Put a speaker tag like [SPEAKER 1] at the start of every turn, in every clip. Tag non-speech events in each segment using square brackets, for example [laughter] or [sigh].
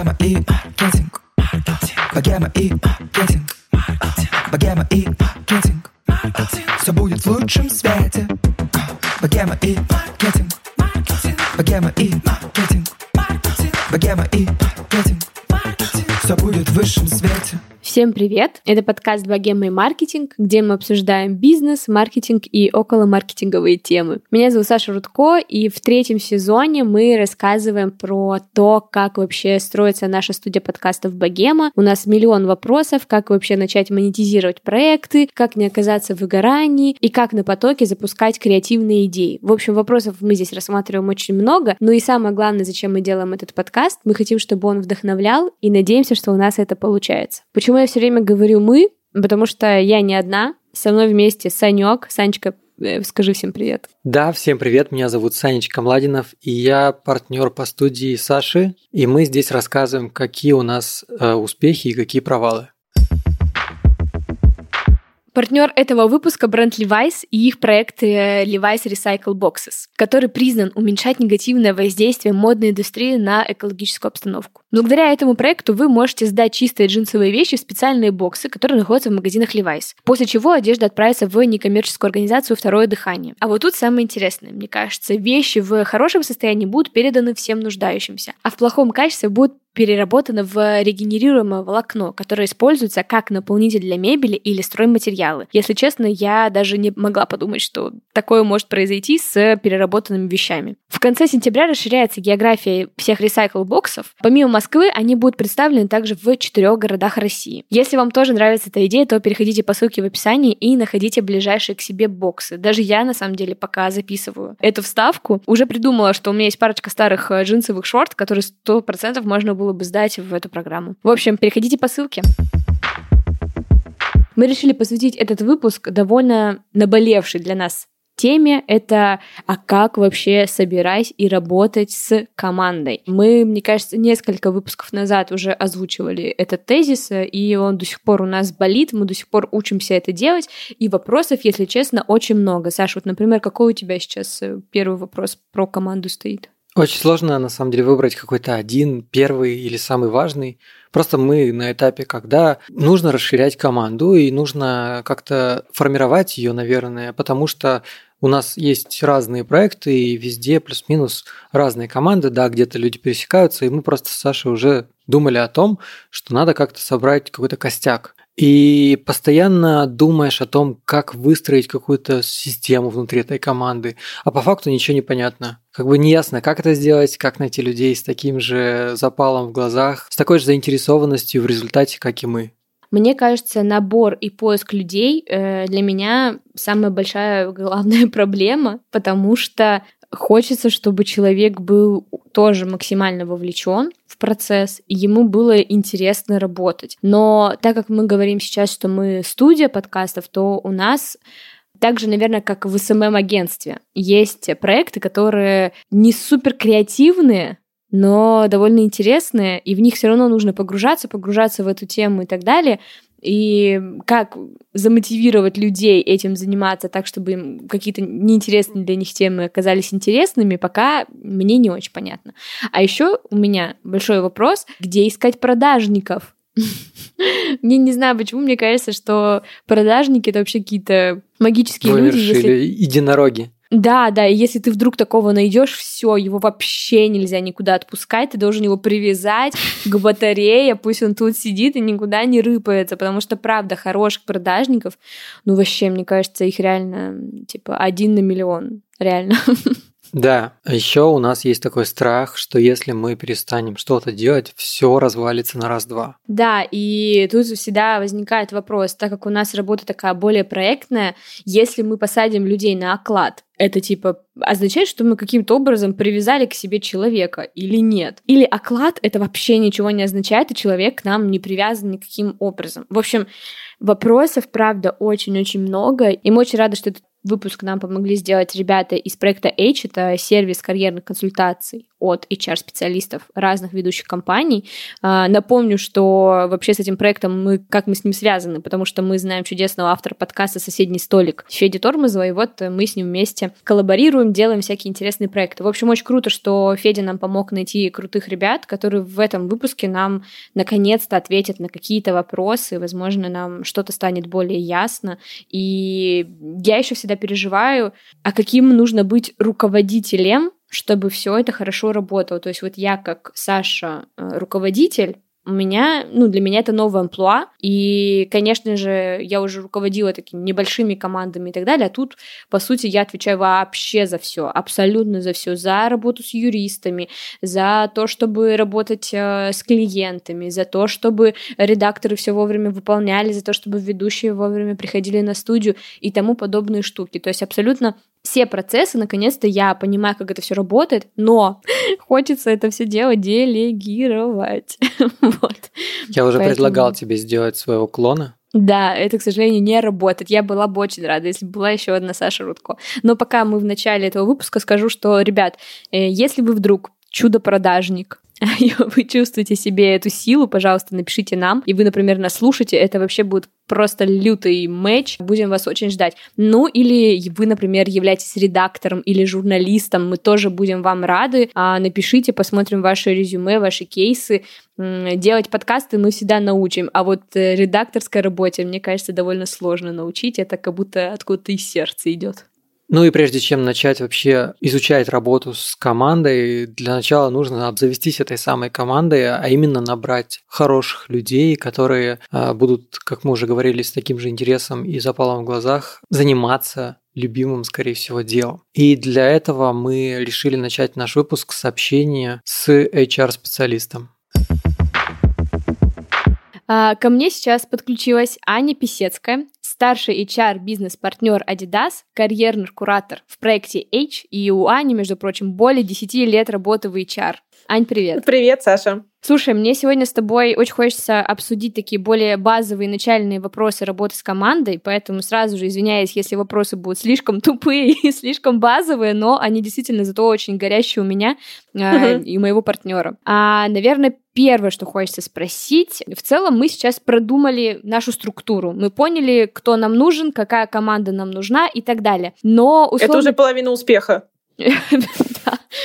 [SPEAKER 1] Богема и маркетинг. Богема и маркетинг. Богема и маркетинг. Все будет в лучшем свете. Богема и маркетинг. Богема и маркетинг. Богема и маркетинг. Все будет в высшем свете.
[SPEAKER 2] Всем привет! Это подкаст «Богема и маркетинг», где мы обсуждаем бизнес, маркетинг и околомаркетинговые темы. Меня зовут Саша Рудко, и в третьем сезоне мы рассказываем про то, как вообще строится наша студия подкастов «Богема». У нас миллион вопросов, как вообще начать монетизировать проекты, как не оказаться в выгорании и как на потоке запускать креативные идеи. В общем, вопросов мы здесь рассматриваем очень много, но и самое главное, зачем мы делаем этот подкаст, мы хотим, чтобы он вдохновлял, и надеемся, что у нас это получается. Почему я все время говорю мы, потому что я не одна, со мной вместе Санек. Санечка, э, скажи всем привет.
[SPEAKER 3] Да, всем привет, меня зовут Санечка Младинов, и я партнер по студии Саши, и мы здесь рассказываем, какие у нас э, успехи и какие провалы.
[SPEAKER 2] Партнер этого выпуска бренд Levi's и их проект э, Levi's Recycle Boxes, который признан уменьшать негативное воздействие модной индустрии на экологическую обстановку. Благодаря этому проекту вы можете сдать чистые джинсовые вещи в специальные боксы, которые находятся в магазинах Levi's, после чего одежда отправится в некоммерческую организацию «Второе дыхание». А вот тут самое интересное. Мне кажется, вещи в хорошем состоянии будут переданы всем нуждающимся, а в плохом качестве будут переработано в регенерируемое волокно, которое используется как наполнитель для мебели или стройматериалы. Если честно, я даже не могла подумать, что такое может произойти с переработанными вещами. В конце сентября расширяется география всех ресайкл-боксов. Помимо Москвы, они будут представлены также в четырех городах России. Если вам тоже нравится эта идея, то переходите по ссылке в описании и находите ближайшие к себе боксы. Даже я, на самом деле, пока записываю эту вставку, уже придумала, что у меня есть парочка старых э, джинсовых шорт, которые 100% можно было бы сдать в эту программу. В общем, переходите по ссылке. Мы решили посвятить этот выпуск довольно наболевшей для нас теме. Это а как вообще собирать и работать с командой. Мы, мне кажется, несколько выпусков назад уже озвучивали этот тезис, и он до сих пор у нас болит, мы до сих пор учимся это делать, и вопросов, если честно, очень много. Саша, вот, например, какой у тебя сейчас э, первый вопрос про команду стоит?
[SPEAKER 3] Очень сложно, на самом деле, выбрать какой-то один, первый или самый важный. Просто мы на этапе, когда нужно расширять команду и нужно как-то формировать ее, наверное, потому что у нас есть разные проекты, и везде плюс-минус разные команды, да, где-то люди пересекаются, и мы просто с Сашей уже думали о том, что надо как-то собрать какой-то костяк. И постоянно думаешь о том, как выстроить какую-то систему внутри этой команды, а по факту ничего не понятно. Как бы не ясно, как это сделать, как найти людей с таким же запалом в глазах, с такой же заинтересованностью в результате, как и мы.
[SPEAKER 2] Мне кажется, набор и поиск людей э, для меня самая большая [laughs] главная проблема, потому что хочется, чтобы человек был тоже максимально вовлечен в процесс, и ему было интересно работать. Но так как мы говорим сейчас, что мы студия подкастов, то у нас также, наверное, как в СММ-агентстве. Есть проекты, которые не супер креативные, но довольно интересные, и в них все равно нужно погружаться, погружаться в эту тему и так далее. И как замотивировать людей этим заниматься так, чтобы им какие-то неинтересные для них темы оказались интересными, пока мне не очень понятно. А еще у меня большой вопрос, где искать продажников? [laughs] Мне не знаю, почему мне кажется, что продажники это вообще какие-то магические люди.
[SPEAKER 3] Если... единороги.
[SPEAKER 2] Да, да, и если ты вдруг такого найдешь, все, его вообще нельзя никуда отпускать, ты должен его привязать к батарее, пусть он тут сидит и никуда не рыпается, потому что, правда, хороших продажников, ну, вообще, мне кажется, их реально, типа, один на миллион, реально. [laughs]
[SPEAKER 3] Да, а еще у нас есть такой страх, что если мы перестанем что-то делать, все развалится на раз-два.
[SPEAKER 2] Да, и тут всегда возникает вопрос, так как у нас работа такая более проектная, если мы посадим людей на оклад, это типа означает, что мы каким-то образом привязали к себе человека или нет. Или оклад это вообще ничего не означает, и человек к нам не привязан никаким образом. В общем, вопросов, правда, очень-очень много, и мы очень рады, что этот выпуск нам помогли сделать ребята из проекта H, это сервис карьерных консультаций от HR-специалистов разных ведущих компаний. А, напомню, что вообще с этим проектом мы, как мы с ним связаны, потому что мы знаем чудесного автора подкаста «Соседний столик» Феди Тормозова, и вот мы с ним вместе коллаборируем, делаем всякие интересные проекты. В общем, очень круто, что Федя нам помог найти крутых ребят, которые в этом выпуске нам наконец-то ответят на какие-то вопросы, возможно, нам что-то станет более ясно. И я еще всегда переживаю, а каким нужно быть руководителем, чтобы все это хорошо работало. То есть вот я как Саша э, руководитель, у меня, ну, для меня это новая амплуа, и, конечно же, я уже руководила такими небольшими командами и так далее, а тут, по сути, я отвечаю вообще за все, абсолютно за все, за работу с юристами, за то, чтобы работать э, с клиентами, за то, чтобы редакторы все вовремя выполняли, за то, чтобы ведущие вовремя приходили на студию и тому подобные штуки. То есть абсолютно все процессы, наконец-то я понимаю, как это все работает, но [laughs] хочется это все дело делегировать. [laughs] вот.
[SPEAKER 3] Я уже Поэтому... предлагал тебе сделать своего клона.
[SPEAKER 2] Да, это, к сожалению, не работает. Я была бы очень рада, если бы была еще одна Саша Рудко. Но пока мы в начале этого выпуска скажу, что, ребят, э, если вы вдруг чудо-продажник, [laughs] вы чувствуете себе эту силу, пожалуйста, напишите нам, и вы, например, нас слушаете, это вообще будет просто лютый матч, будем вас очень ждать. Ну, или вы, например, являетесь редактором или журналистом, мы тоже будем вам рады. А, напишите, посмотрим ваши резюме, ваши кейсы. Делать подкасты мы всегда научим, а вот э, редакторской работе, мне кажется, довольно сложно научить, это как будто откуда-то из сердца идет.
[SPEAKER 3] Ну и прежде чем начать вообще изучать работу с командой, для начала нужно обзавестись этой самой командой, а именно набрать хороших людей, которые а, будут, как мы уже говорили, с таким же интересом и запалом в глазах заниматься любимым, скорее всего, делом. И для этого мы решили начать наш выпуск с общения с HR-специалистом.
[SPEAKER 2] А, ко мне сейчас подключилась Аня Писецкая, старший HR-бизнес-партнер Adidas, карьерный куратор в проекте H, и у Ани, между прочим, более 10 лет работы в HR. Ань, привет.
[SPEAKER 4] Привет, Саша.
[SPEAKER 2] Слушай, мне сегодня с тобой очень хочется обсудить такие более базовые начальные вопросы работы с командой, поэтому сразу же извиняюсь, если вопросы будут слишком тупые [laughs] и слишком базовые, но они действительно зато очень горящие у меня э, и у моего партнера. А, наверное, первое, что хочется спросить, в целом мы сейчас продумали нашу структуру. Мы поняли, кто нам нужен, какая команда нам нужна и так далее. Но
[SPEAKER 4] условно... Это уже половина успеха. [laughs]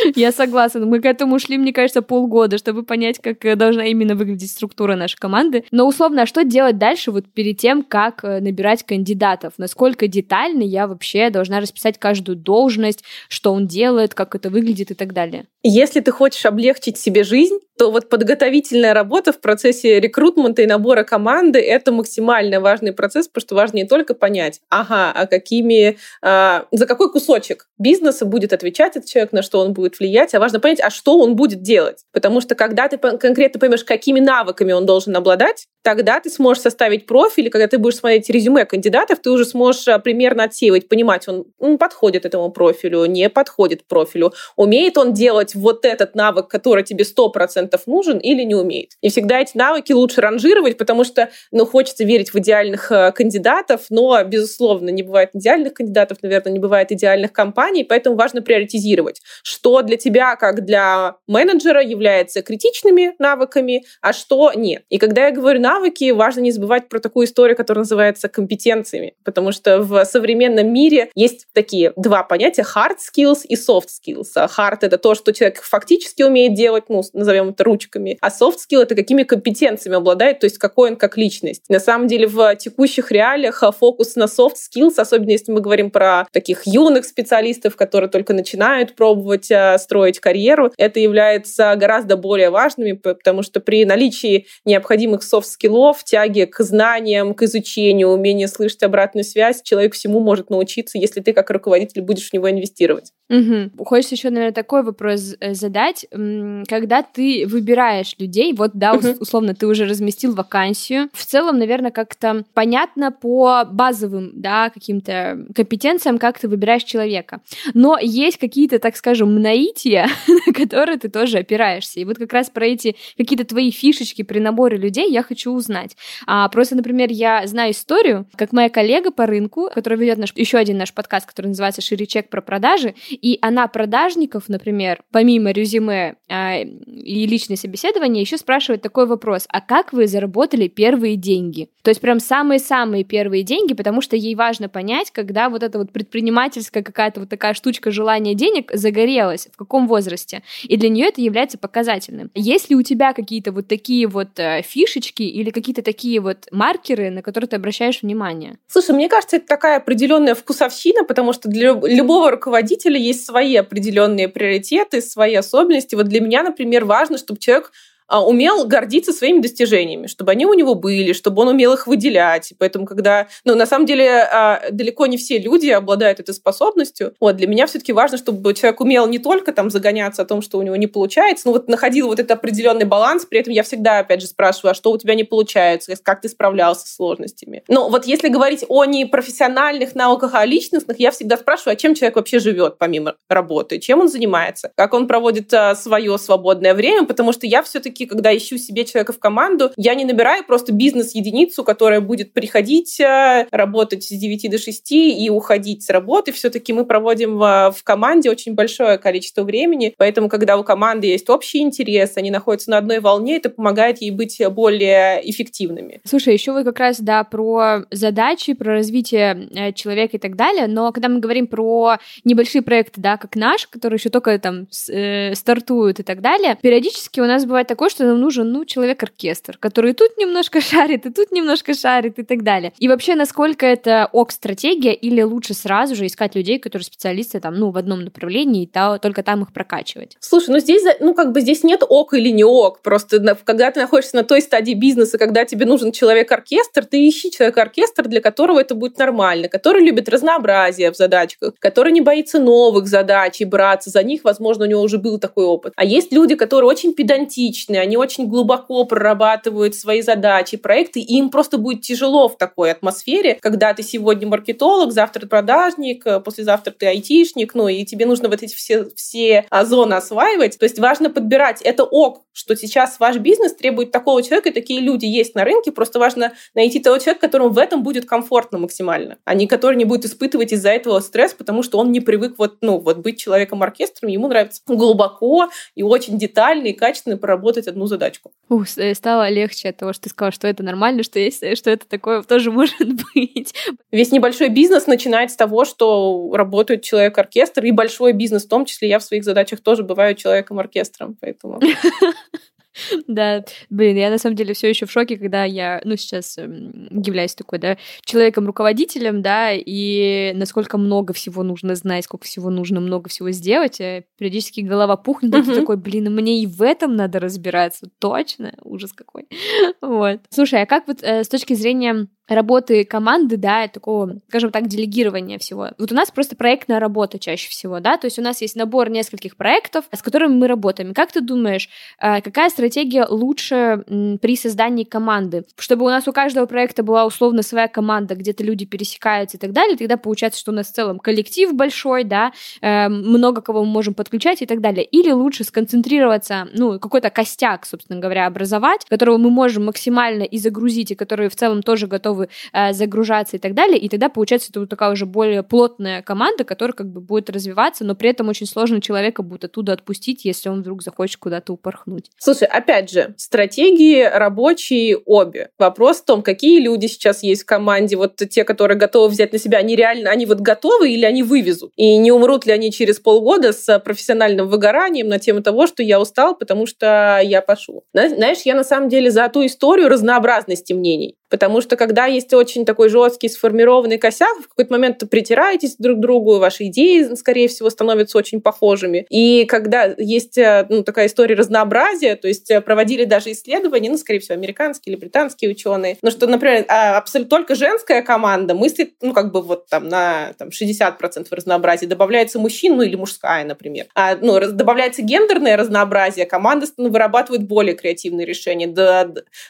[SPEAKER 4] [laughs]
[SPEAKER 2] Я согласна. Мы к этому шли, мне кажется, полгода, чтобы понять, как э, должна именно выглядеть структура нашей команды. Но условно, а что делать дальше вот перед тем, как э, набирать кандидатов? Насколько детально я вообще должна расписать каждую должность, что он делает, как это выглядит и так далее?
[SPEAKER 4] Если ты хочешь облегчить себе жизнь, то вот подготовительная работа в процессе рекрутмента и набора команды — это максимально важный процесс, потому что важно не только понять, ага, а какими, а, за какой кусочек бизнеса будет отвечать этот человек, на что он будет влиять, а важно понять, а что он будет делать. Потому что когда ты конкретно поймешь, какими навыками он должен обладать, тогда ты сможешь составить профиль, и когда ты будешь смотреть резюме кандидатов, ты уже сможешь а, примерно отсеивать, понимать, он, он подходит этому профилю, не подходит профилю, умеет он делать вот этот навык, который тебе 100% нужен или не умеет. И всегда эти навыки лучше ранжировать, потому что ну, хочется верить в идеальных э, кандидатов, но, безусловно, не бывает идеальных кандидатов, наверное, не бывает идеальных компаний, поэтому важно приоритизировать, что для тебя, как для менеджера, является критичными навыками, а что нет. И когда я говорю навыки, важно не забывать про такую историю, которая называется компетенциями, потому что в современном мире есть такие два понятия hard skills и soft skills. А hard — это то, что человек фактически умеет делать, ну, назовем это ручками, а soft skill — это какими компетенциями обладает, то есть какой он как личность. На самом деле в текущих реалиях фокус на soft skills, особенно если мы говорим про таких юных специалистов, которые только начинают пробовать а, строить карьеру, это является гораздо более важными, потому что при наличии необходимых soft skills скиллов, тяги к знаниям, к изучению, умение слышать обратную связь, человек всему может научиться, если ты как руководитель будешь в него инвестировать.
[SPEAKER 2] Угу. Хочется еще, наверное, такой вопрос э, задать. Когда ты выбираешь людей, вот, да, угу. условно, ты уже разместил вакансию, в целом, наверное, как-то понятно по базовым, да, каким-то компетенциям, как ты выбираешь человека. Но есть какие-то, так скажем, наития, [laughs] на которое ты тоже опираешься. И вот как раз про эти какие-то твои фишечки при наборе людей я хочу узнать. А, просто, например, я знаю историю, как моя коллега по рынку, которая ведет наш, еще один наш подкаст, который называется «Шире чек про продажи», и она продажников, например, помимо резюме а, и личной собеседования, еще спрашивает такой вопрос, а как вы заработали первые деньги? То есть прям самые-самые первые деньги, потому что ей важно понять, когда вот эта вот предпринимательская какая-то вот такая штучка желания денег загорелась, в каком возрасте. И для нее это является показательным. Есть ли у тебя какие-то вот такие вот э, фишечки или какие-то такие вот маркеры, на которые ты обращаешь внимание?
[SPEAKER 4] Слушай, мне кажется, это такая определенная вкусовщина, потому что для любого руководителя есть свои определенные приоритеты, свои особенности. Вот для меня, например, важно, чтобы человек умел гордиться своими достижениями, чтобы они у него были, чтобы он умел их выделять. И поэтому, когда... Ну, на самом деле, а, далеко не все люди обладают этой способностью. Вот, для меня все-таки важно, чтобы человек умел не только там загоняться о том, что у него не получается, но вот находил вот этот определенный баланс. При этом я всегда, опять же, спрашиваю, а что у тебя не получается, как ты справлялся с сложностями. Но вот если говорить о непрофессиональных науках, а о личностных, я всегда спрашиваю, а чем человек вообще живет помимо работы, чем он занимается, как он проводит а, свое свободное время, потому что я все-таки все-таки, когда ищу себе человека в команду, я не набираю просто бизнес-единицу, которая будет приходить, э, работать с 9 до 6 и уходить с работы. Все-таки мы проводим в, в команде очень большое количество времени, поэтому, когда у команды есть общий интерес, они находятся на одной волне, это помогает ей быть более эффективными.
[SPEAKER 2] Слушай, еще вы как раз, да, про задачи, про развитие э, человека и так далее, но когда мы говорим про небольшие проекты, да, как наш, которые еще только там э, стартуют и так далее, периодически у нас бывает такое, такое, что нам нужен, ну, человек-оркестр, который тут немножко [laughs] шарит, и тут немножко шарит, и так далее. И вообще, насколько это ок-стратегия, или лучше сразу же искать людей, которые специалисты там, ну, в одном направлении, и только там их прокачивать?
[SPEAKER 4] Слушай, ну здесь, ну, как бы здесь нет ок или не ок, просто когда ты находишься на той стадии бизнеса, когда тебе нужен человек-оркестр, ты ищи человека-оркестр, для которого это будет нормально, который любит разнообразие в задачках, который не боится новых задач и браться за них, возможно, у него уже был такой опыт. А есть люди, которые очень педантичны, различные, они очень глубоко прорабатывают свои задачи, проекты, и им просто будет тяжело в такой атмосфере, когда ты сегодня маркетолог, завтра продажник, э, послезавтра ты айтишник, ну, и тебе нужно вот эти все, все зоны осваивать. То есть важно подбирать. Это ок, что сейчас ваш бизнес требует такого человека, и такие люди есть на рынке, просто важно найти того человека, которому в этом будет комфортно максимально, а не который не будет испытывать из-за этого стресс, потому что он не привык вот, ну, вот быть человеком-оркестром, ему нравится глубоко и очень детально и качественно проработать сделать одну задачку.
[SPEAKER 2] Ух, стало легче от того, что ты сказала, что это нормально, что есть, что это такое [laughs] тоже может быть.
[SPEAKER 4] Весь небольшой бизнес начинает с того, что работает человек-оркестр, и большой бизнес в том числе. Я в своих задачах тоже бываю человеком-оркестром, поэтому... [laughs] [laughs]
[SPEAKER 2] Да, блин, я на самом деле все еще в шоке, когда я, ну, сейчас эм, являюсь такой, да, человеком-руководителем, да, и насколько много всего нужно знать, сколько всего нужно много всего сделать, а периодически голова пухнет, и ты такой, блин, мне и в этом надо разбираться, точно, ужас какой. [laughs] Вот. Слушай, а как вот э, с точки зрения работы команды, да, такого, скажем так, делегирования всего. Вот у нас просто проектная работа чаще всего, да, то есть у нас есть набор нескольких проектов, с которыми мы работаем. Как ты думаешь, э, какая стратегия лучше при создании команды? Чтобы у нас у каждого проекта была условно своя команда, где-то люди пересекаются и так далее, тогда получается, что у нас в целом коллектив большой, да, э, много кого мы можем подключать и так далее. Или лучше сконцентрироваться, ну, какой-то костяк, собственно говоря, образовать, которого мы можем максимально и загрузить, и который в целом тоже готовы готовы э, загружаться и так далее, и тогда получается это вот такая уже более плотная команда, которая как бы будет развиваться, но при этом очень сложно человека будет оттуда отпустить, если он вдруг захочет куда-то упорхнуть.
[SPEAKER 4] Слушай, опять же, стратегии рабочие обе. Вопрос в том, какие люди сейчас есть в команде, вот те, которые готовы взять на себя, они реально, они вот готовы или они вывезут? И не умрут ли они через полгода с профессиональным выгоранием на тему того, что я устал, потому что я пошел? Знаешь, я на самом деле за ту историю разнообразности мнений. Потому что когда есть очень такой жесткий сформированный косяк, в какой-то момент притираетесь друг к другу, ваши идеи, скорее всего, становятся очень похожими. И когда есть э, ну, такая история разнообразия, то есть э, проводили даже исследования, ну, скорее всего, американские или британские ученые, ну, что, например, а, абсолютно только женская команда мыслит, ну, как бы вот там на там, 60% разнообразия, добавляется мужчин, ну, или мужская, например. А, ну, добавляется гендерное разнообразие, команда ну, вырабатывает более креативные решения,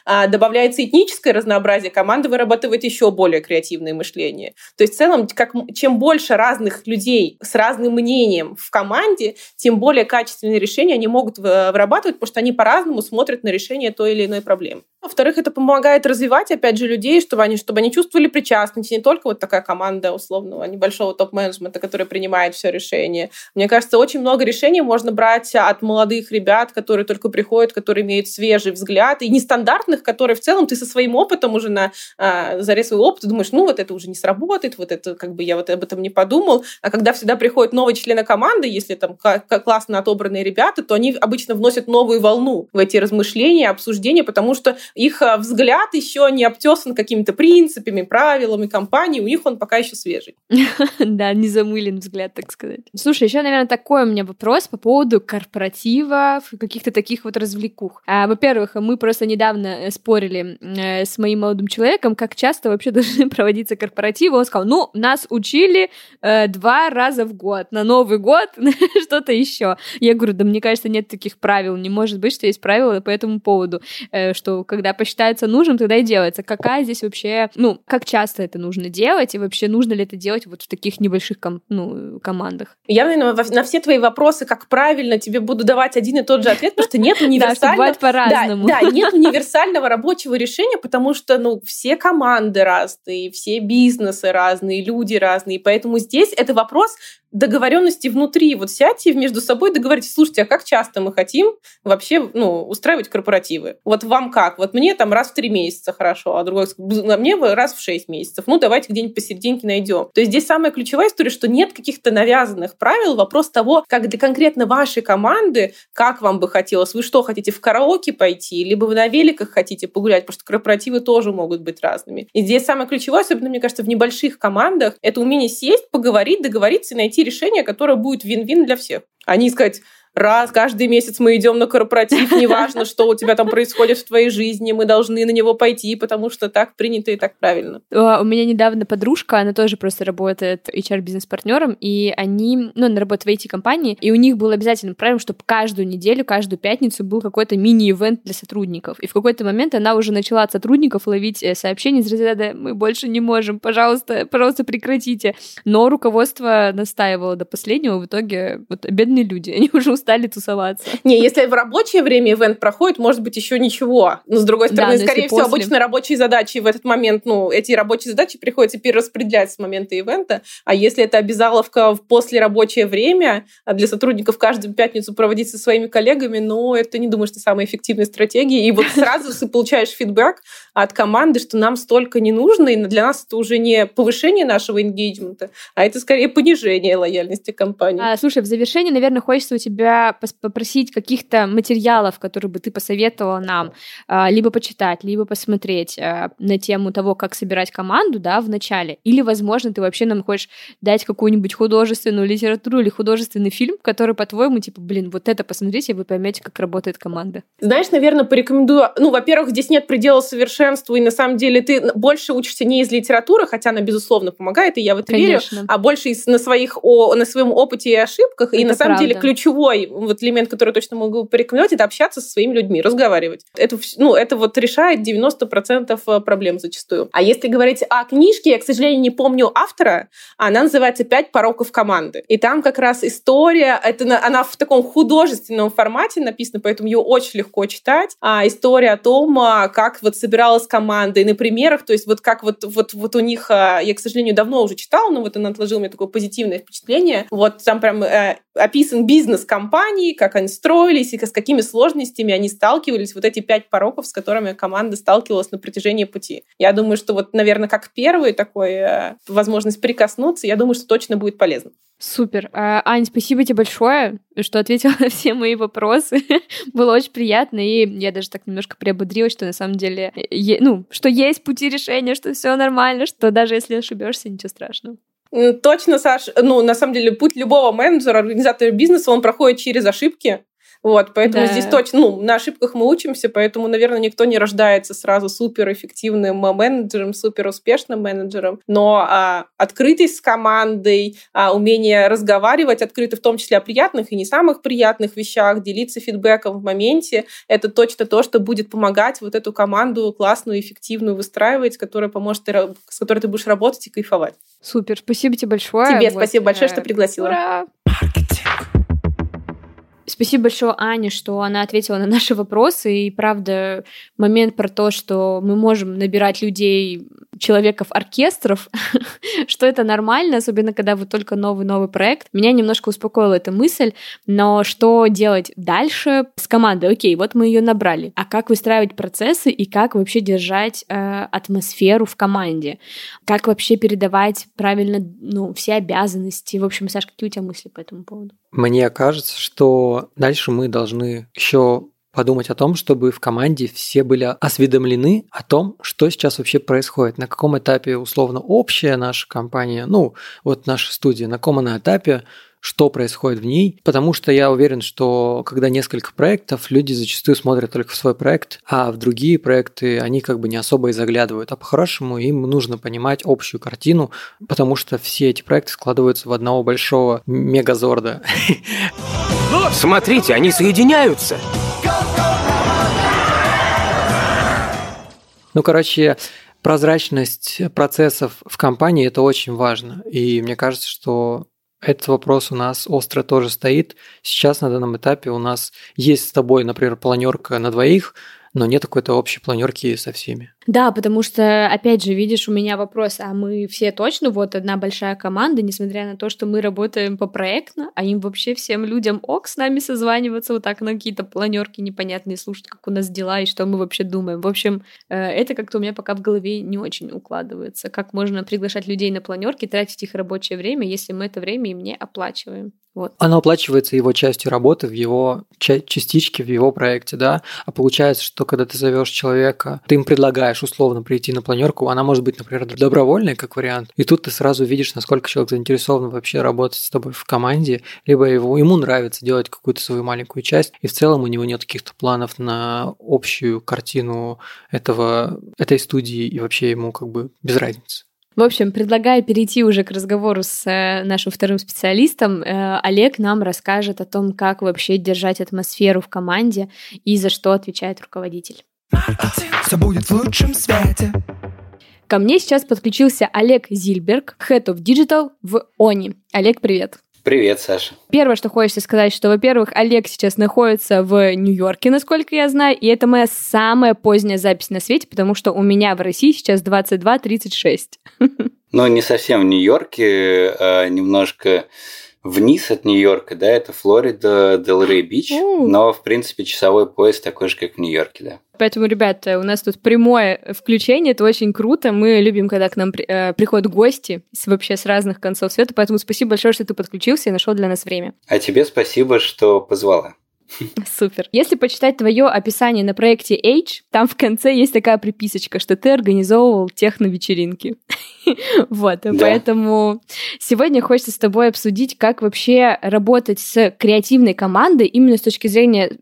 [SPEAKER 4] а, добавляется этническое разнообразие, разнообразие команды вырабатывает еще более креативное мышление. То есть в целом, как, чем больше разных людей с разным мнением в команде, тем более качественные решения они могут вырабатывать, потому что они по-разному смотрят на решение той или иной проблемы. Во-вторых, это помогает развивать, опять же, людей, чтобы они, чтобы они чувствовали причастность. Не только вот такая команда условного небольшого топ-менеджмента, которая принимает все решения. Мне кажется, очень много решений можно брать от молодых ребят, которые только приходят, которые имеют свежий взгляд, и нестандартных, которые в целом ты со своим опытом уже на а, заре своего опыта думаешь, ну вот это уже не сработает, вот это как бы я вот об этом не подумал. А когда всегда приходят новые члены команды, если там классно отобранные ребята, то они обычно вносят новую волну в эти размышления, обсуждения, потому что их а, взгляд еще не обтесан какими-то принципами, правилами компании, у них он пока еще свежий. [laughs]
[SPEAKER 2] Да, не замылен взгляд, так сказать. Слушай, еще, наверное, такой у меня вопрос по поводу корпоративов, каких-то таких вот развлекух. А, во-первых, мы просто недавно э, спорили э, с моим молодым человеком, как часто вообще [laughs] должны проводиться корпоративы. Он сказал, ну, нас учили э, два раза в год, на Новый год [laughs] что-то еще. Я говорю, да мне кажется, нет таких правил, не может быть, что есть правила по этому поводу, э, что когда посчитается нужным, тогда и делается. Какая здесь вообще, ну, как часто это нужно делать, и вообще нужно ли это делать вот в таких небольших ком- ну, командах?
[SPEAKER 4] Я, наверное, на все твои вопросы, как правильно, тебе буду давать один и тот же ответ, потому что нет [laughs] универсального...
[SPEAKER 2] Да, по-разному.
[SPEAKER 4] Да, нет универсального рабочего решения, потому что, ну, все команды разные, все бизнесы разные, люди разные, поэтому здесь это вопрос договоренности внутри. Вот сядьте между собой договоритесь, слушайте, а как часто мы хотим вообще ну, устраивать корпоративы? Вот вам как? Вот мне там раз в три месяца хорошо, а другой а мне раз в шесть месяцев. Ну, давайте где-нибудь посерединке найдем. То есть здесь самая ключевая история, что нет каких-то навязанных правил. Вопрос того, как для конкретно вашей команды, как вам бы хотелось, вы что, хотите в караоке пойти, либо вы на великах хотите погулять, потому что корпоративы тоже могут быть разными. И здесь самое ключевое, особенно, мне кажется, в небольших командах, это умение сесть, поговорить, договориться и найти решение, которое будет вин-вин для всех. А не сказать, раз каждый месяц мы идем на корпоратив, неважно, что у тебя там происходит в твоей жизни, мы должны на него пойти, потому что так принято и так правильно.
[SPEAKER 2] У меня недавно подружка, она тоже просто работает HR-бизнес-партнером, и они, ну, она работает в IT-компании, и у них было обязательно правило, чтобы каждую неделю, каждую пятницу был какой-то мини-ивент для сотрудников. И в какой-то момент она уже начала от сотрудников ловить э, сообщения из разряда «Мы больше не можем, пожалуйста, пожалуйста, прекратите». Но руководство настаивало до последнего, в итоге вот бедные люди, [laughs] они уже стали тусоваться.
[SPEAKER 4] Не, если в рабочее время ивент проходит, может быть, еще ничего. Но, с другой стороны, да, скорее всего, после... обычно рабочие задачи в этот момент, ну, эти рабочие задачи приходится перераспределять с момента ивента. А если это обязаловка в послерабочее время, а для сотрудников каждую пятницу проводить со своими коллегами, ну, это не думаю, что самая эффективная стратегия. И вот сразу ты [laughs] получаешь фидбэк от команды, что нам столько не нужно, и для нас это уже не повышение нашего engagement, а это скорее понижение лояльности компании.
[SPEAKER 2] А, слушай, в завершении, наверное, хочется у тебя попросить каких-то материалов, которые бы ты посоветовала нам, а, либо почитать, либо посмотреть а, на тему того, как собирать команду, да, в начале. Или, возможно, ты вообще нам хочешь дать какую-нибудь художественную литературу или художественный фильм, который, по-твоему, типа, блин, вот это посмотрите, и вы поймете, как работает команда.
[SPEAKER 4] Знаешь, наверное, порекомендую... Ну, во-первых, здесь нет предела совершенству, и на самом деле ты больше учишься не из литературы, хотя она, безусловно, помогает, и я в это Конечно. верю, а больше из, на, своих, о, на своем опыте и ошибках. Это и на самом правда. деле ключевой вот элемент, который точно могу порекомендовать, это общаться со своими людьми, разговаривать. Это, ну, это вот решает 90% э, проблем зачастую. А если говорить о книжке, я, к сожалению, не помню автора, она называется «Пять пороков команды». И там как раз история, это, она в таком художественном формате написана, поэтому ее очень легко читать. А история о том, а, как вот собиралась команда, и на примерах, то есть вот как вот, вот, вот у них, а, я, к сожалению, давно уже читала, но вот она отложила мне такое позитивное впечатление. Вот там прям э, описан бизнес компании, как они строились и с какими сложностями они сталкивались. Вот эти пять пороков, с которыми команда сталкивалась на протяжении пути. Я думаю, что вот, наверное, как первый такой э, возможность прикоснуться, я думаю, что точно будет полезно.
[SPEAKER 2] Супер. А, Ань, спасибо тебе большое, что ответила на все мои вопросы. [laughs] Было очень приятно, и я даже так немножко приободрилась, что на самом деле, ну, что есть пути решения, что все нормально, что даже если ошибешься, ничего страшного.
[SPEAKER 4] Точно, Саш. Ну, на самом деле, путь любого менеджера, организатора бизнеса, он проходит через ошибки. Вот, поэтому
[SPEAKER 2] Да.
[SPEAKER 4] здесь точно, ну, на ошибках мы учимся, поэтому, наверное, никто не рождается сразу суперэффективным менеджером, суперуспешным менеджером, но а, открытость с командой, а, умение разговаривать открыто, в том числе о приятных и не самых приятных вещах, делиться фидбэком в моменте, это точно то, что будет помогать вот эту команду классную, эффективную выстраивать, которая поможет, ты с которой ты будешь работать и кайфовать.
[SPEAKER 2] Супер, спасибо тебе большое.
[SPEAKER 4] Тебе
[SPEAKER 2] Вот,
[SPEAKER 4] спасибо большое,
[SPEAKER 2] э,
[SPEAKER 4] что пригласила.
[SPEAKER 2] Ура! Спасибо большое Ане, что она ответила на наши вопросы. И правда, момент про то, что мы можем набирать людей, человеков-оркестров, [laughs] что это нормально, особенно когда вот только новый-новый проект. Меня немножко успокоила эта мысль, но что делать дальше с командой? Окей, вот мы ее набрали. А как выстраивать процессы и как вообще держать э, атмосферу в команде? Как вообще передавать правильно ну, все обязанности? В общем, Саш, какие у тебя мысли по этому поводу?
[SPEAKER 3] Мне кажется, что дальше мы должны еще подумать о том, чтобы в команде все были осведомлены о том, что сейчас вообще происходит, на каком этапе условно общая наша компания, ну вот наша студия, на каком она этапе, что происходит в ней, потому что я уверен, что когда несколько проектов, люди зачастую смотрят только в свой проект, а в другие проекты они как бы не особо и заглядывают. А по-хорошему им нужно понимать общую картину, потому что все эти проекты складываются в одного большого мегазорда.
[SPEAKER 5] Смотрите, они соединяются.
[SPEAKER 3] Ну, короче, прозрачность процессов в компании – это очень важно. И мне кажется, что этот вопрос у нас остро тоже стоит. Сейчас на данном этапе у нас есть с тобой, например, планерка на двоих, но нет какой-то общей планерки со всеми.
[SPEAKER 2] Да, потому что, опять же, видишь, у меня вопрос, а мы все точно вот одна большая команда, несмотря на то, что мы работаем по проектно, а им вообще всем людям ок с нами созваниваться вот так на какие-то планерки непонятные, слушать, как у нас дела и что мы вообще думаем. В общем, э, это как-то у меня пока в голове не очень укладывается. Как можно приглашать людей на планерки, тратить их рабочее время, если мы это время им не оплачиваем. Вот.
[SPEAKER 3] Оно оплачивается его частью работы, в его ча- частичке, в его проекте, да. А получается, что когда ты зовешь человека, ты им предлагаешь условно прийти на планерку, она может быть, например, добровольной, как вариант. И тут ты сразу видишь, насколько человек заинтересован вообще работать с тобой в команде, либо его, ему нравится делать какую-то свою маленькую часть, и в целом у него нет каких-то планов на общую картину этого, этой студии, и вообще ему как бы без разницы.
[SPEAKER 2] В общем, предлагаю перейти уже к разговору с э, нашим вторым специалистом. Э, Олег нам расскажет о том, как вообще держать атмосферу в команде и за что отвечает руководитель.
[SPEAKER 1] Все будет в лучшем свете.
[SPEAKER 2] Ко мне сейчас подключился Олег Зильберг, Head of Digital в ОНИ. Олег, привет.
[SPEAKER 6] Привет, Саша.
[SPEAKER 2] Первое, что хочется сказать, что, во-первых, Олег сейчас находится в Нью-Йорке, насколько я знаю, и это моя самая поздняя запись на свете, потому что у меня в России сейчас 22.36. [laughs]
[SPEAKER 6] Ну, не совсем в Нью-Йорке, а немножко вниз от Нью-Йорка, да, это Флорида, Делрей Бич,
[SPEAKER 2] У.
[SPEAKER 6] но, в принципе, часовой пояс такой же, как в Нью-Йорке, да.
[SPEAKER 2] Поэтому, ребята, у нас тут прямое включение, это очень круто. Мы любим, когда к нам при- э, приходят гости с, вообще с разных концов света, поэтому спасибо большое, что ты подключился и нашел для нас время.
[SPEAKER 6] А тебе спасибо, что позвала.
[SPEAKER 2] Супер. Если почитать твое описание на проекте H, там в конце есть такая приписочка, что ты организовывал техно-вечеринки. [laughs] Вот,
[SPEAKER 6] Да.
[SPEAKER 2] поэтому сегодня хочется с тобой обсудить, как вообще работать с креативной командой именно с точки зрения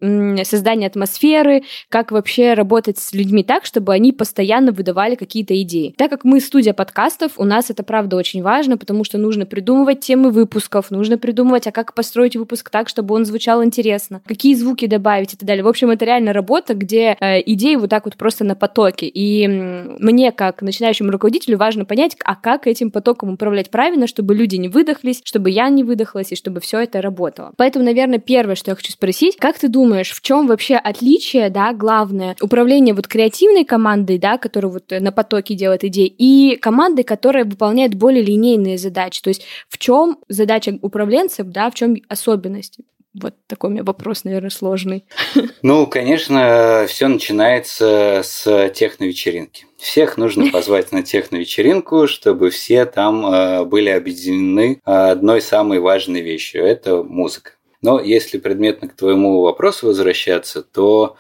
[SPEAKER 2] создания атмосферы, как вообще работать с людьми так, чтобы они постоянно выдавали какие-то идеи. Так как мы студия подкастов, у нас это правда очень важно, потому что нужно придумывать темы выпусков, нужно придумывать, а как построить выпуск так, чтобы он звучал интересно, какие звуки добавить и так далее. В общем, это реально работа, где э, идеи вот так вот просто на потоке. И мне, как начинающему руководителю, важно понять, а как этим потоком управлять правильно, чтобы люди не выдохлись, чтобы я не выдохлась и чтобы все это работало. Поэтому, наверное, первое, что я хочу спросить, как ты думаешь, в чем вообще отличие, да, главное, управление вот креативной командой, да, которая вот э, на потоке делает идеи, и командой, которая выполняет более линейные задачи? То есть в чем задача управленцев, да, в чем особенности? Вот такой у меня вопрос, наверное, сложный. [laughs]
[SPEAKER 6] Ну, конечно, все начинается с техновечеринки. Всех нужно [laughs] позвать на техновечеринку, чтобы все там э, были объединены одной самой важной вещью – это музыка. Но если предметно к твоему вопросу возвращаться, то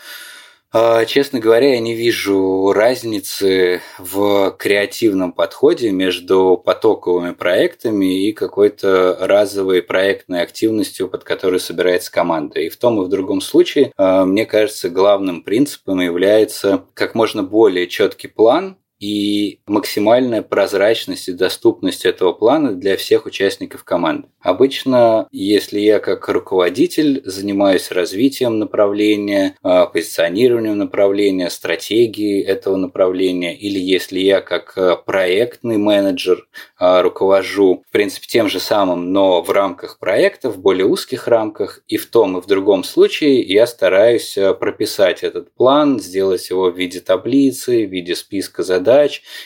[SPEAKER 6] честно говоря, я не вижу разницы в креативном подходе между потоковыми проектами и какой-то разовой проектной активностью, под которой собирается команда. И в том и в другом случае, а, мне кажется, главным принципом является как можно более четкий план, и максимальная прозрачность и доступность этого плана для всех участников команды. Обычно, если я как руководитель занимаюсь развитием направления, а, позиционированием направления, стратегией этого направления, или если я как а, проектный менеджер а, руковожу, в принципе, тем же самым, но в рамках проекта, в более узких рамках, и в том и в другом случае я стараюсь прописать этот план, сделать его в виде таблицы, в виде списка задач,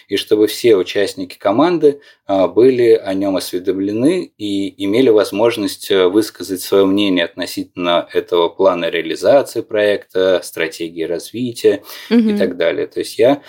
[SPEAKER 6] и чтобы все участники команды были о нем осведомлены и имели возможность э, высказать свое мнение относительно этого плана реализации проекта, стратегии развития угу. и так далее. То есть я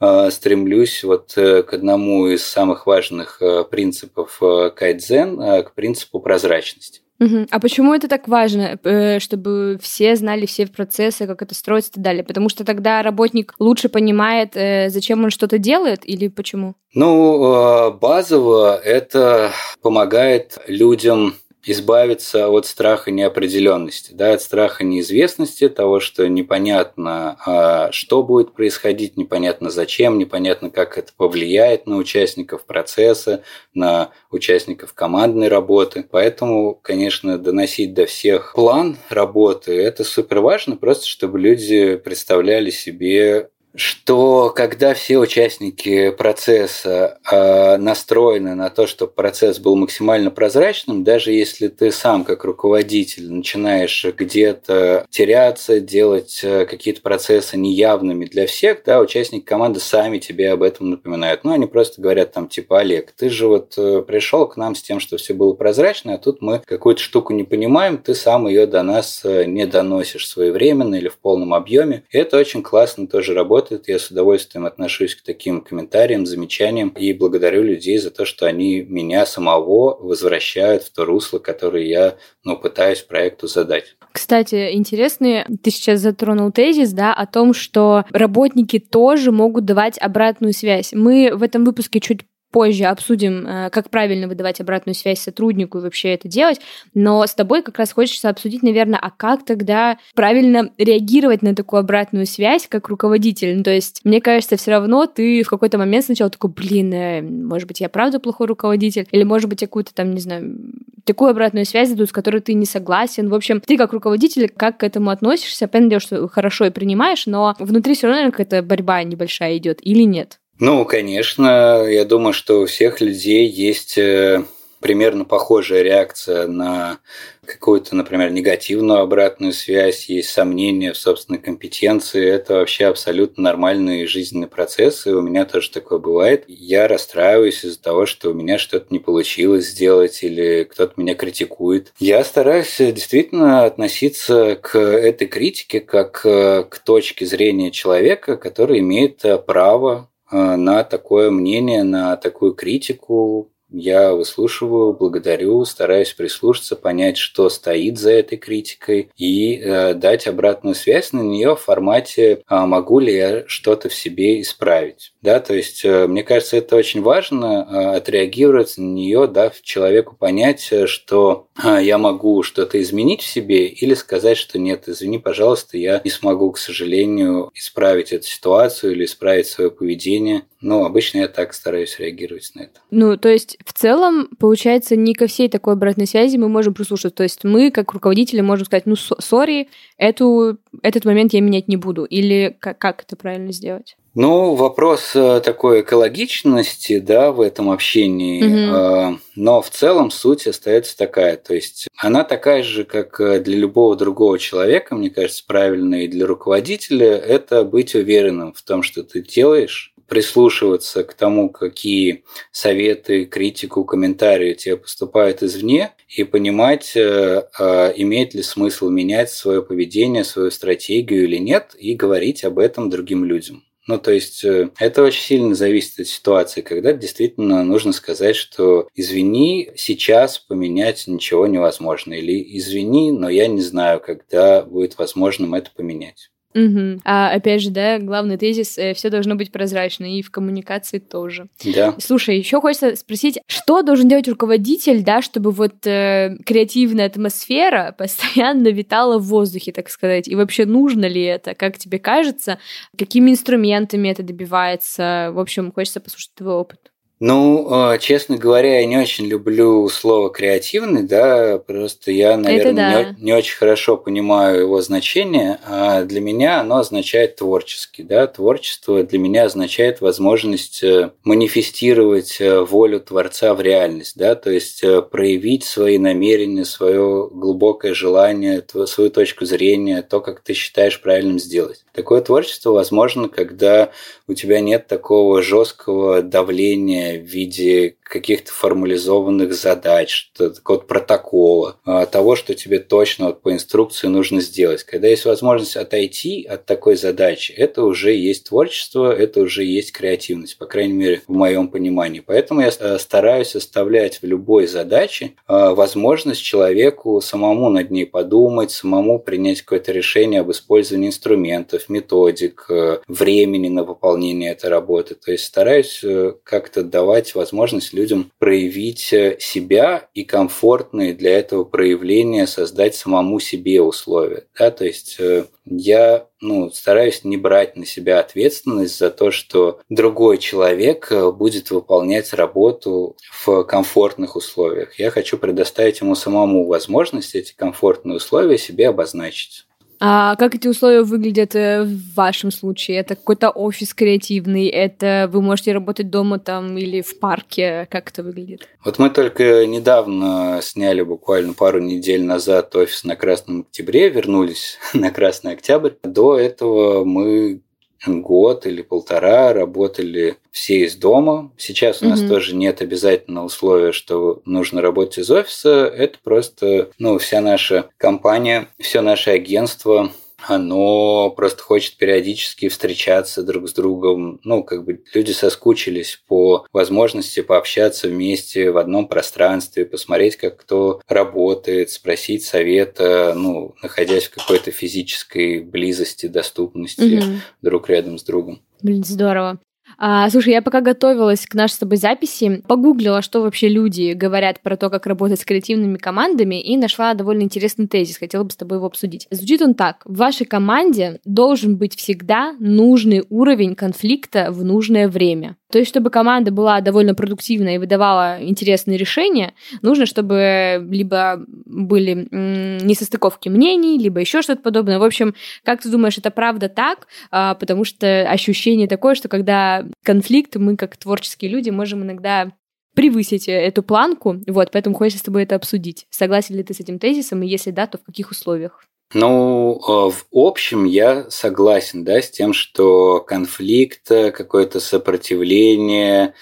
[SPEAKER 6] э, стремлюсь вот э, к одному из самых важных принципов кайдзен, к принципу прозрачности.
[SPEAKER 2] Угу. А почему это так важно, чтобы все знали все процессы, как это строится и так далее? Потому что тогда работник лучше понимает, зачем он что-то делает или почему?
[SPEAKER 6] Ну, базово это помогает людям избавиться от страха неопределенности, да, от страха неизвестности, того, что непонятно, а, что будет происходить, непонятно зачем, непонятно, как это повлияет на участников процесса, на участников командной работы. Поэтому, конечно, доносить до всех план работы – это супер важно, просто чтобы люди представляли себе что когда все участники процесса э, настроены на то, чтобы процесс был максимально прозрачным, даже если ты сам как руководитель начинаешь где-то теряться, делать э, какие-то процессы неявными для всех, да, участники команды сами тебе об этом напоминают. Ну, они просто говорят там типа, Олег, ты же вот э, пришел к нам с тем, что все было прозрачно, а тут мы какую-то штуку не понимаем, ты сам ее до нас э, не доносишь своевременно или в полном объеме. И это очень классно тоже работает работает. Я с удовольствием отношусь к таким комментариям, замечаниям и благодарю людей за то, что они меня самого возвращают в то русло, которое я ну, пытаюсь проекту задать.
[SPEAKER 2] Кстати, интересный, ты сейчас затронул тезис, да, о том, что работники тоже могут давать обратную связь. Мы в этом выпуске чуть позже обсудим, э, как правильно выдавать обратную связь сотруднику и вообще это делать. Но с тобой как раз хочется обсудить, наверное, а как тогда правильно реагировать на такую обратную связь как руководитель. Ну, то есть, мне кажется, все равно ты в какой-то момент сначала такой, блин, э, может быть, я правда плохой руководитель, или, может быть, какую-то там, не знаю, такую обратную связь дадут, с которой ты не согласен. В общем, ты как руководитель, как к этому относишься? Понятное дело, что хорошо и принимаешь, но внутри все равно какая-то борьба небольшая идет или нет?
[SPEAKER 6] Ну, конечно, я думаю, что у всех людей есть э, примерно похожая реакция на какую-то, например, негативную обратную связь, есть сомнения в собственной компетенции. Это вообще абсолютно нормальные жизненные процессы. У меня тоже такое бывает. Я расстраиваюсь из-за того, что у меня что-то не получилось сделать или кто-то меня критикует. Я стараюсь действительно относиться к этой критике как э, к точке зрения человека, который имеет право Э, на такое мнение, на такую критику. Я выслушиваю, благодарю, стараюсь прислушаться, понять, что стоит за этой критикой и э, дать обратную связь на нее в формате, а могу ли я что-то в себе исправить. Да, то есть, э, мне кажется, это очень важно э, отреагировать на нее, дав человеку понять, э, что я могу что-то изменить в себе или сказать, что нет, извини, пожалуйста, я не смогу, к сожалению, исправить эту ситуацию или исправить свое поведение. Ну, обычно я так стараюсь реагировать на это.
[SPEAKER 2] Ну, то есть, в целом, получается, не ко всей такой обратной связи мы можем прислушаться. То есть, мы, как руководители, можем сказать, ну, сори, эту, этот момент я менять не буду. Или как, как это правильно сделать?
[SPEAKER 6] Ну, вопрос э, такой экологичности, да, в этом общении, угу. но в целом суть остается такая, то есть она такая же, как э, для любого другого человека, мне кажется, правильно и для руководителя, это быть уверенным в том, что ты делаешь, прислушиваться к тому, какие советы, критику, комментарии тебе поступают извне, и понимать, имеет ли смысл менять свое поведение, свою стратегию или нет, и говорить об этом другим людям. Ну, то есть э, это очень сильно зависит от ситуации, когда действительно нужно сказать, что извини, сейчас поменять ничего невозможно. Или извини, но я не знаю, когда будет возможным это поменять.
[SPEAKER 2] Угу. А опять же, да, главный тезис э, все должно быть прозрачно, и в коммуникации тоже.
[SPEAKER 6] Да.
[SPEAKER 2] Слушай, еще хочется спросить, что должен делать руководитель, да, чтобы вот э, креативная атмосфера [laughs] постоянно витала в воздухе, так сказать, и вообще нужно ли это, как тебе кажется, какими инструментами это добивается, в общем, хочется послушать твой опыт.
[SPEAKER 6] Ну, а, честно говоря, я не очень люблю слово креативный, да, просто я, наверное, да. не, не очень хорошо понимаю его значение. А для меня оно означает творческий, да. Творчество для меня означает возможность э, манифестировать э, волю Творца в реальность, да, то есть э, проявить свои намерения, свое глубокое желание, свою точку зрения, то, как ты считаешь правильным сделать. Такое творчество возможно, когда у тебя нет такого жесткого давления в виде каких-то формализованных задач, такого протокола, а, того, что тебе точно вот по инструкции нужно сделать. Когда есть возможность отойти от такой задачи, это уже есть творчество, это уже есть креативность, по крайней мере, в моем понимании. Поэтому я э, стараюсь оставлять в любой задаче а, возможность человеку самому над ней подумать, самому принять какое-то решение об использовании инструментов, методик, э, времени на выполнение этой работы. То есть стараюсь э, как-то давать возможность людям проявить э, себя и комфортные для этого проявления создать самому себе условия. Да? То есть э, я ну, стараюсь не брать на себя ответственность за то, что другой человек э, будет выполнять работу в комфортных условиях. Я хочу предоставить ему самому возможность эти комфортные условия себе обозначить.
[SPEAKER 2] А как эти условия выглядят э, в вашем случае? Это какой-то офис креативный? Это вы можете работать дома там или в парке? Как это выглядит?
[SPEAKER 6] Вот мы только недавно сняли, буквально пару недель назад, офис на Красном Октябре, вернулись [laughs] на Красный Октябрь. До этого мы год или полтора работали все из дома. Сейчас у нас mm тоже нет обязательного условия, что нужно работать из офиса. Это просто, ну, вся наша компания, все наше агентство оно просто хочет периодически встречаться друг с другом. Ну, как бы люди соскучились по возможности пообщаться вместе в одном пространстве, посмотреть, как кто работает, спросить совета, ну, находясь в какой-то физической близости, доступности угу. друг рядом с другом.
[SPEAKER 2] Блин, здорово. А, слушай, я пока готовилась к нашей с тобой записи, погуглила, что вообще люди говорят про то, как работать с креативными командами, и нашла довольно интересный тезис. Хотела бы с тобой его обсудить. Звучит он так. В вашей команде должен быть всегда нужный уровень конфликта в нужное время. То есть, чтобы команда была довольно продуктивна и выдавала интересные решения, нужно, чтобы либо были несостыковки мнений, либо еще что-то подобное. В общем, как ты думаешь, это правда так? А, потому что ощущение такое, что когда конфликт, мы как творческие люди можем иногда превысить эту планку, вот, поэтому хочется с тобой это обсудить. Согласен ли ты с этим тезисом, и если да, то в каких условиях?
[SPEAKER 6] Ну, э, в общем, я согласен, да, с тем, что конфликт, э, какое-то сопротивление,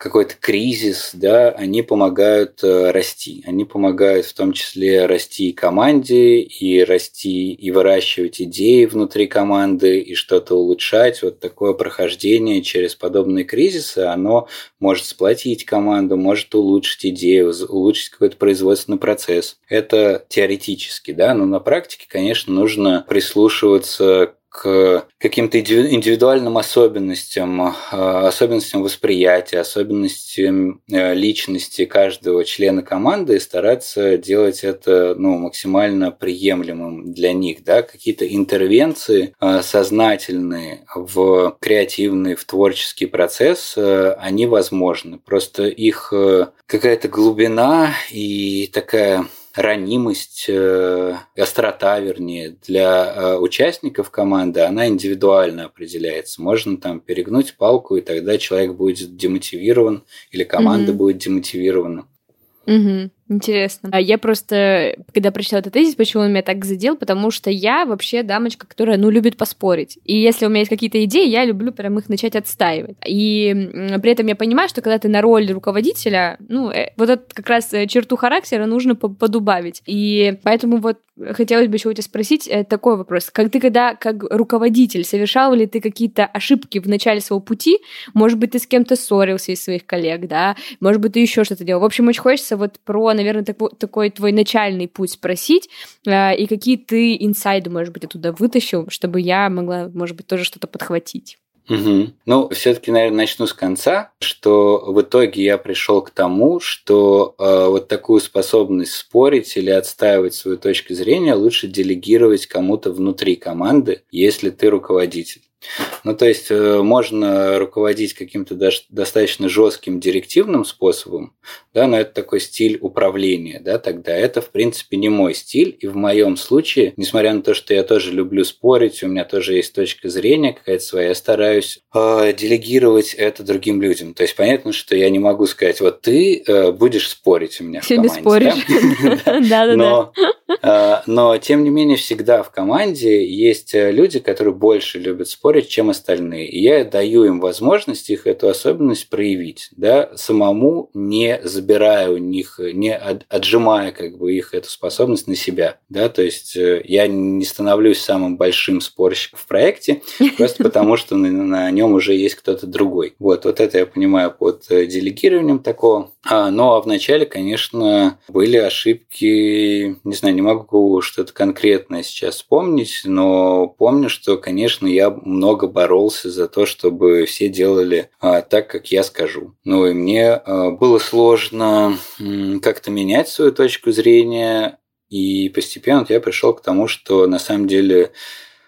[SPEAKER 6] какой-то кризис, да, они помогают э, расти. Они помогают в том числе расти и команде, и расти, и выращивать идеи внутри команды, и что-то улучшать. Вот такое прохождение через подобные кризисы, оно может сплотить команду, может улучшить идею, улучшить какой-то производственный процесс. Это теоретически, да, но на практике, конечно, нужно прислушиваться к каким-то индивидуальным особенностям, а, особенностям восприятия, особенностям э, личности каждого члена команды и стараться делать это ну, максимально приемлемым для них. Да? Какие-то интервенции а, сознательные в креативный, в творческий процесс, э, они возможны. Просто их э, какая-то глубина и такая ранимость, э, острота, вернее, для э, участников команды, она индивидуально определяется. Можно там перегнуть палку, и тогда человек будет демотивирован, или команда mm-hmm. будет демотивирована.
[SPEAKER 2] Угу. Интересно. А я просто, когда прочитала этот тезис, почему он меня так задел, потому что я вообще дамочка, которая, ну, любит поспорить. И если у меня есть какие-то идеи, я люблю прям их начать отстаивать. И при этом я понимаю, что когда ты на роль руководителя, ну, э, вот эту как раз э, черту характера нужно подубавить. И поэтому вот хотелось бы еще у тебя спросить э, такой вопрос. Как ты когда, как руководитель, совершал ли ты какие-то ошибки в начале своего пути? Может быть, ты с кем-то ссорился из своих коллег, да? Может быть, ты еще что-то делал? В общем, очень хочется вот про наверное, такой, такой твой начальный путь спросить, э, и какие ты инсайды, может быть, оттуда вытащил, чтобы я могла, может быть, тоже что-то подхватить.
[SPEAKER 6] Угу. Ну, все-таки, наверное, начну с конца, что в итоге я пришел к тому, что э, вот такую способность спорить или отстаивать свою точку зрения лучше делегировать кому-то внутри команды, если ты руководитель. Ну, то есть э, можно руководить каким-то достаточно жестким директивным способом, да, но это такой стиль управления, да, тогда это, в принципе, не мой стиль, и в моем случае, несмотря на то, что я тоже люблю спорить, у меня тоже есть точка зрения какая-то своя, я стараюсь э, делегировать это другим людям. То есть понятно, что я не могу сказать, вот ты э, будешь спорить у меня в команде.
[SPEAKER 2] споришь. [laughs] [laughs] Да-да-да.
[SPEAKER 6] Э, но, тем не менее, всегда в команде есть э, люди, которые больше любят спорить, чем остальные. И я даю им возможность их эту особенность проявить, да, самому не забирая у них, не отжимая как бы их эту способность на себя, да, то есть э, я не становлюсь самым большим спорщиком в проекте, [laughs] просто потому что на, на нем уже есть кто-то другой. Вот, вот это я понимаю под делегированием такого. А, ну, а вначале, конечно, были ошибки, не знаю, не могу что-то конкретное сейчас вспомнить, но помню, что, конечно, я много боролся за то, чтобы все делали а, так, как я скажу. Ну и мне а, было сложно как-то менять свою точку зрения, и постепенно я пришел к тому, что на самом деле,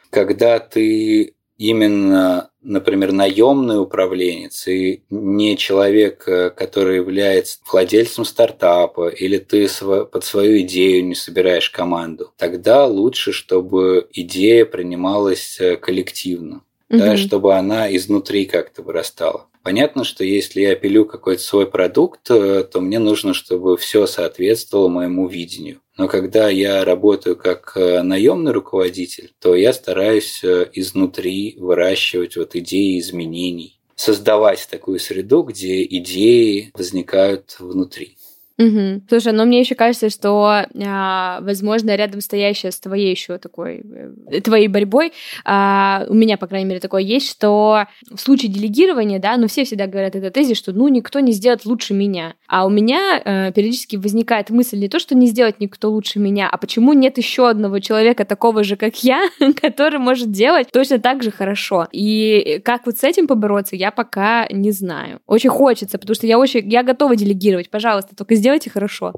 [SPEAKER 6] когда ты именно, например, наемный управленец и не человек, э, который является владельцем стартапа, или ты под свою идею не собираешь команду, тогда лучше, чтобы идея принималась э, коллективно, угу. да, чтобы она изнутри как-то вырастала. Понятно, что если я пилю какой-то свой продукт, э, то мне нужно, чтобы все соответствовало моему видению. Но когда я работаю как э, наемный руководитель, то я стараюсь э, изнутри выращивать вот идеи изменений, создавать такую среду, где идеи возникают внутри.
[SPEAKER 2] Угу. Слушай, но мне еще кажется, что, а, возможно, рядом стоящая с твоей еще такой, э, твоей борьбой, а, у меня, по крайней мере, такое есть, что в случае делегирования, да, ну все всегда говорят это тезис, что ну никто не сделает лучше меня. А у меня э, периодически возникает мысль не то, что не сделать никто лучше меня, а почему нет еще одного человека такого же, как я, [laughs] который может делать точно так же хорошо. И как вот с этим побороться, я пока не знаю. Очень хочется, потому что я очень, я готова делегировать, пожалуйста, только сделайте хорошо.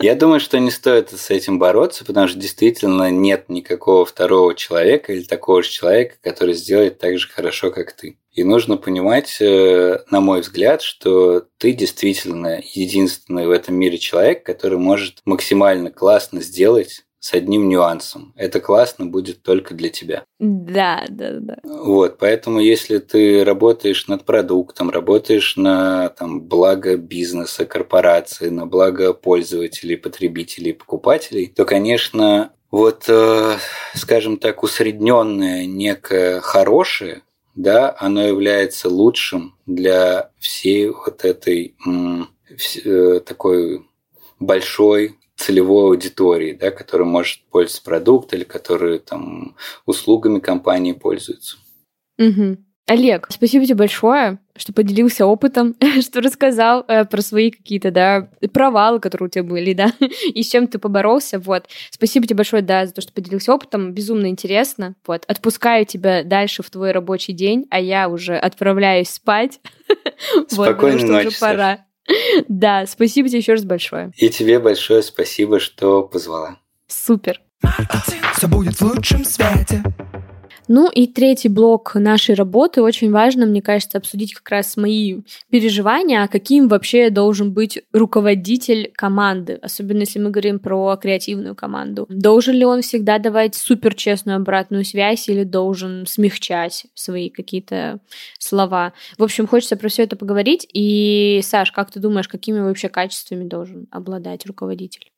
[SPEAKER 6] Я думаю, что не стоит с этим бороться, потому что действительно нет никакого второго человека или такого же человека, который сделает так же хорошо, как ты. И нужно понимать, э, на мой взгляд, что ты действительно единственный в этом мире человек, который может максимально классно сделать с одним нюансом. Это классно будет только для тебя.
[SPEAKER 2] Да, да, да.
[SPEAKER 6] Вот, поэтому если ты работаешь над продуктом, работаешь на там, благо бизнеса, корпорации, на благо пользователей, потребителей, покупателей, то, конечно, вот, э, скажем так, усредненное некое хорошее, да, оно является лучшим для всей вот этой м, э, такой большой целевой аудитории, да, которая может пользоваться продуктом или которые там услугами компании пользуются.
[SPEAKER 2] Угу. Олег, спасибо тебе большое, что поделился опытом, [laughs] что рассказал э, про свои какие-то, да, провалы, которые у тебя были, да, [laughs] и с чем ты поборолся, вот. Спасибо тебе большое, да, за то, что поделился опытом, безумно интересно, вот. Отпускаю тебя дальше в твой рабочий день, а я уже отправляюсь спать. [laughs]
[SPEAKER 6] Спокойной вот, ночи, уже
[SPEAKER 2] пора. [laughs] Да, спасибо тебе еще раз большое.
[SPEAKER 6] И тебе большое спасибо, что позвала.
[SPEAKER 2] Супер.
[SPEAKER 1] Все будет в лучшем свете.
[SPEAKER 2] Ну и третий блок нашей работы очень важно, мне кажется, обсудить как раз мои переживания, а каким вообще должен быть руководитель команды, особенно если мы говорим про креативную команду. Должен ли он всегда давать супер честную обратную связь или должен смягчать свои какие-то слова? В общем, хочется про все это поговорить. И, Саш, как ты думаешь, какими вообще качествами должен обладать руководитель?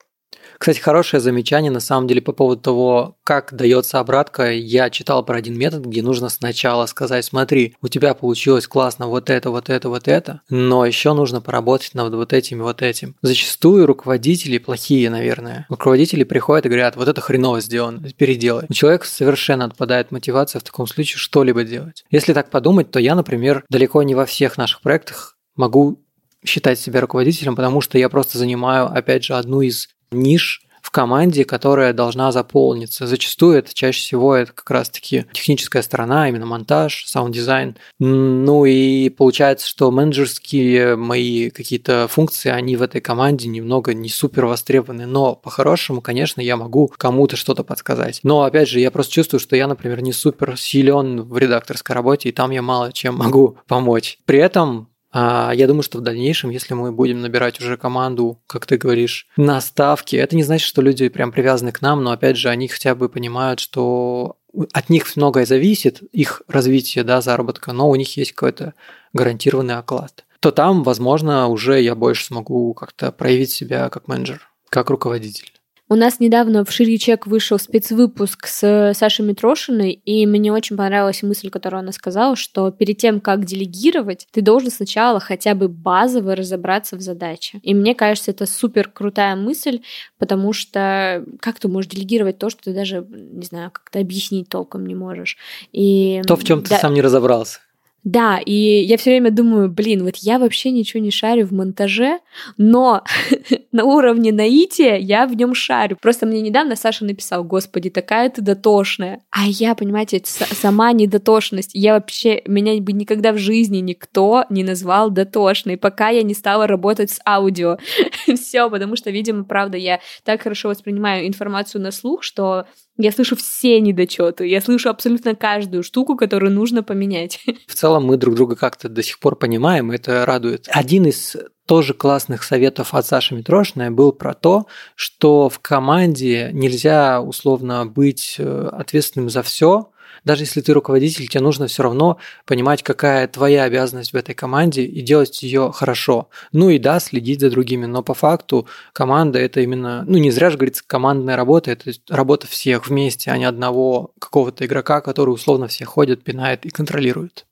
[SPEAKER 3] Кстати, хорошее замечание на самом деле по поводу того, как дается обратка. Я читал про один метод, где нужно сначала сказать, смотри, у тебя получилось классно вот это, вот это, вот это, но еще нужно поработать над вот этим и вот этим. Зачастую руководители плохие, наверное. Руководители приходят и говорят, вот это хреново сделано, переделай. У человека совершенно отпадает мотивация в таком случае что-либо делать. Если так подумать, то я, например, далеко не во всех наших проектах могу считать себя руководителем, потому что я просто занимаю, опять же, одну из ниш в команде, которая должна заполниться. Зачастую это чаще всего это как раз-таки техническая сторона, именно монтаж, саунд-дизайн. Ну и получается, что менеджерские мои какие-то функции, они в этой команде немного не супер востребованы, но по-хорошему, конечно, я могу кому-то что-то подсказать. Но опять же, я просто чувствую, что я, например, не супер силен в редакторской работе, и там я мало чем могу помочь. При этом я думаю, что в дальнейшем, если мы будем набирать уже команду, как ты говоришь, на ставки, это не значит, что люди прям привязаны к нам, но опять же, они хотя бы понимают, что от них многое зависит, их развитие, да, заработка, но у них есть какой-то гарантированный оклад. То там, возможно, уже я больше смогу как-то проявить себя как менеджер, как руководитель.
[SPEAKER 2] У нас недавно в Ширичек вышел спецвыпуск с Сашей Митрошиной, и мне очень понравилась мысль, которую она сказала, что перед тем, как делегировать, ты должен сначала хотя бы базово разобраться в задаче. И мне кажется, это супер крутая мысль, потому что как ты можешь делегировать то, что ты даже, не знаю, как-то объяснить толком не можешь. И,
[SPEAKER 3] то, в чем да, ты сам не разобрался.
[SPEAKER 2] Да, и я все время думаю, блин, вот я вообще ничего не шарю в монтаже, но [laughs] на уровне наития я в нем шарю. Просто мне недавно Саша написал, господи, такая ты дотошная. А я, понимаете, сама недотошность. Я вообще, меня бы никогда в жизни никто не назвал дотошной, пока я не стала работать с аудио. [laughs] Все, потому что, видимо, правда, я так хорошо воспринимаю информацию на слух, что я слышу все недочеты, я слышу абсолютно каждую штуку, которую нужно поменять. [laughs]
[SPEAKER 3] В целом мы друг друга как-то до сих пор понимаем, это радует. Один из тоже классных советов от Саши Митрошиной был про то, что в команде нельзя условно быть э, ответственным за все, даже если ты руководитель, тебе нужно все равно понимать, какая твоя обязанность в этой команде и делать ее хорошо. Ну и да, следить за другими, но по факту команда это именно, ну не зря же говорится, командная работа, это работа всех вместе, а не одного какого-то игрока, который условно всех ходит, пинает и контролирует.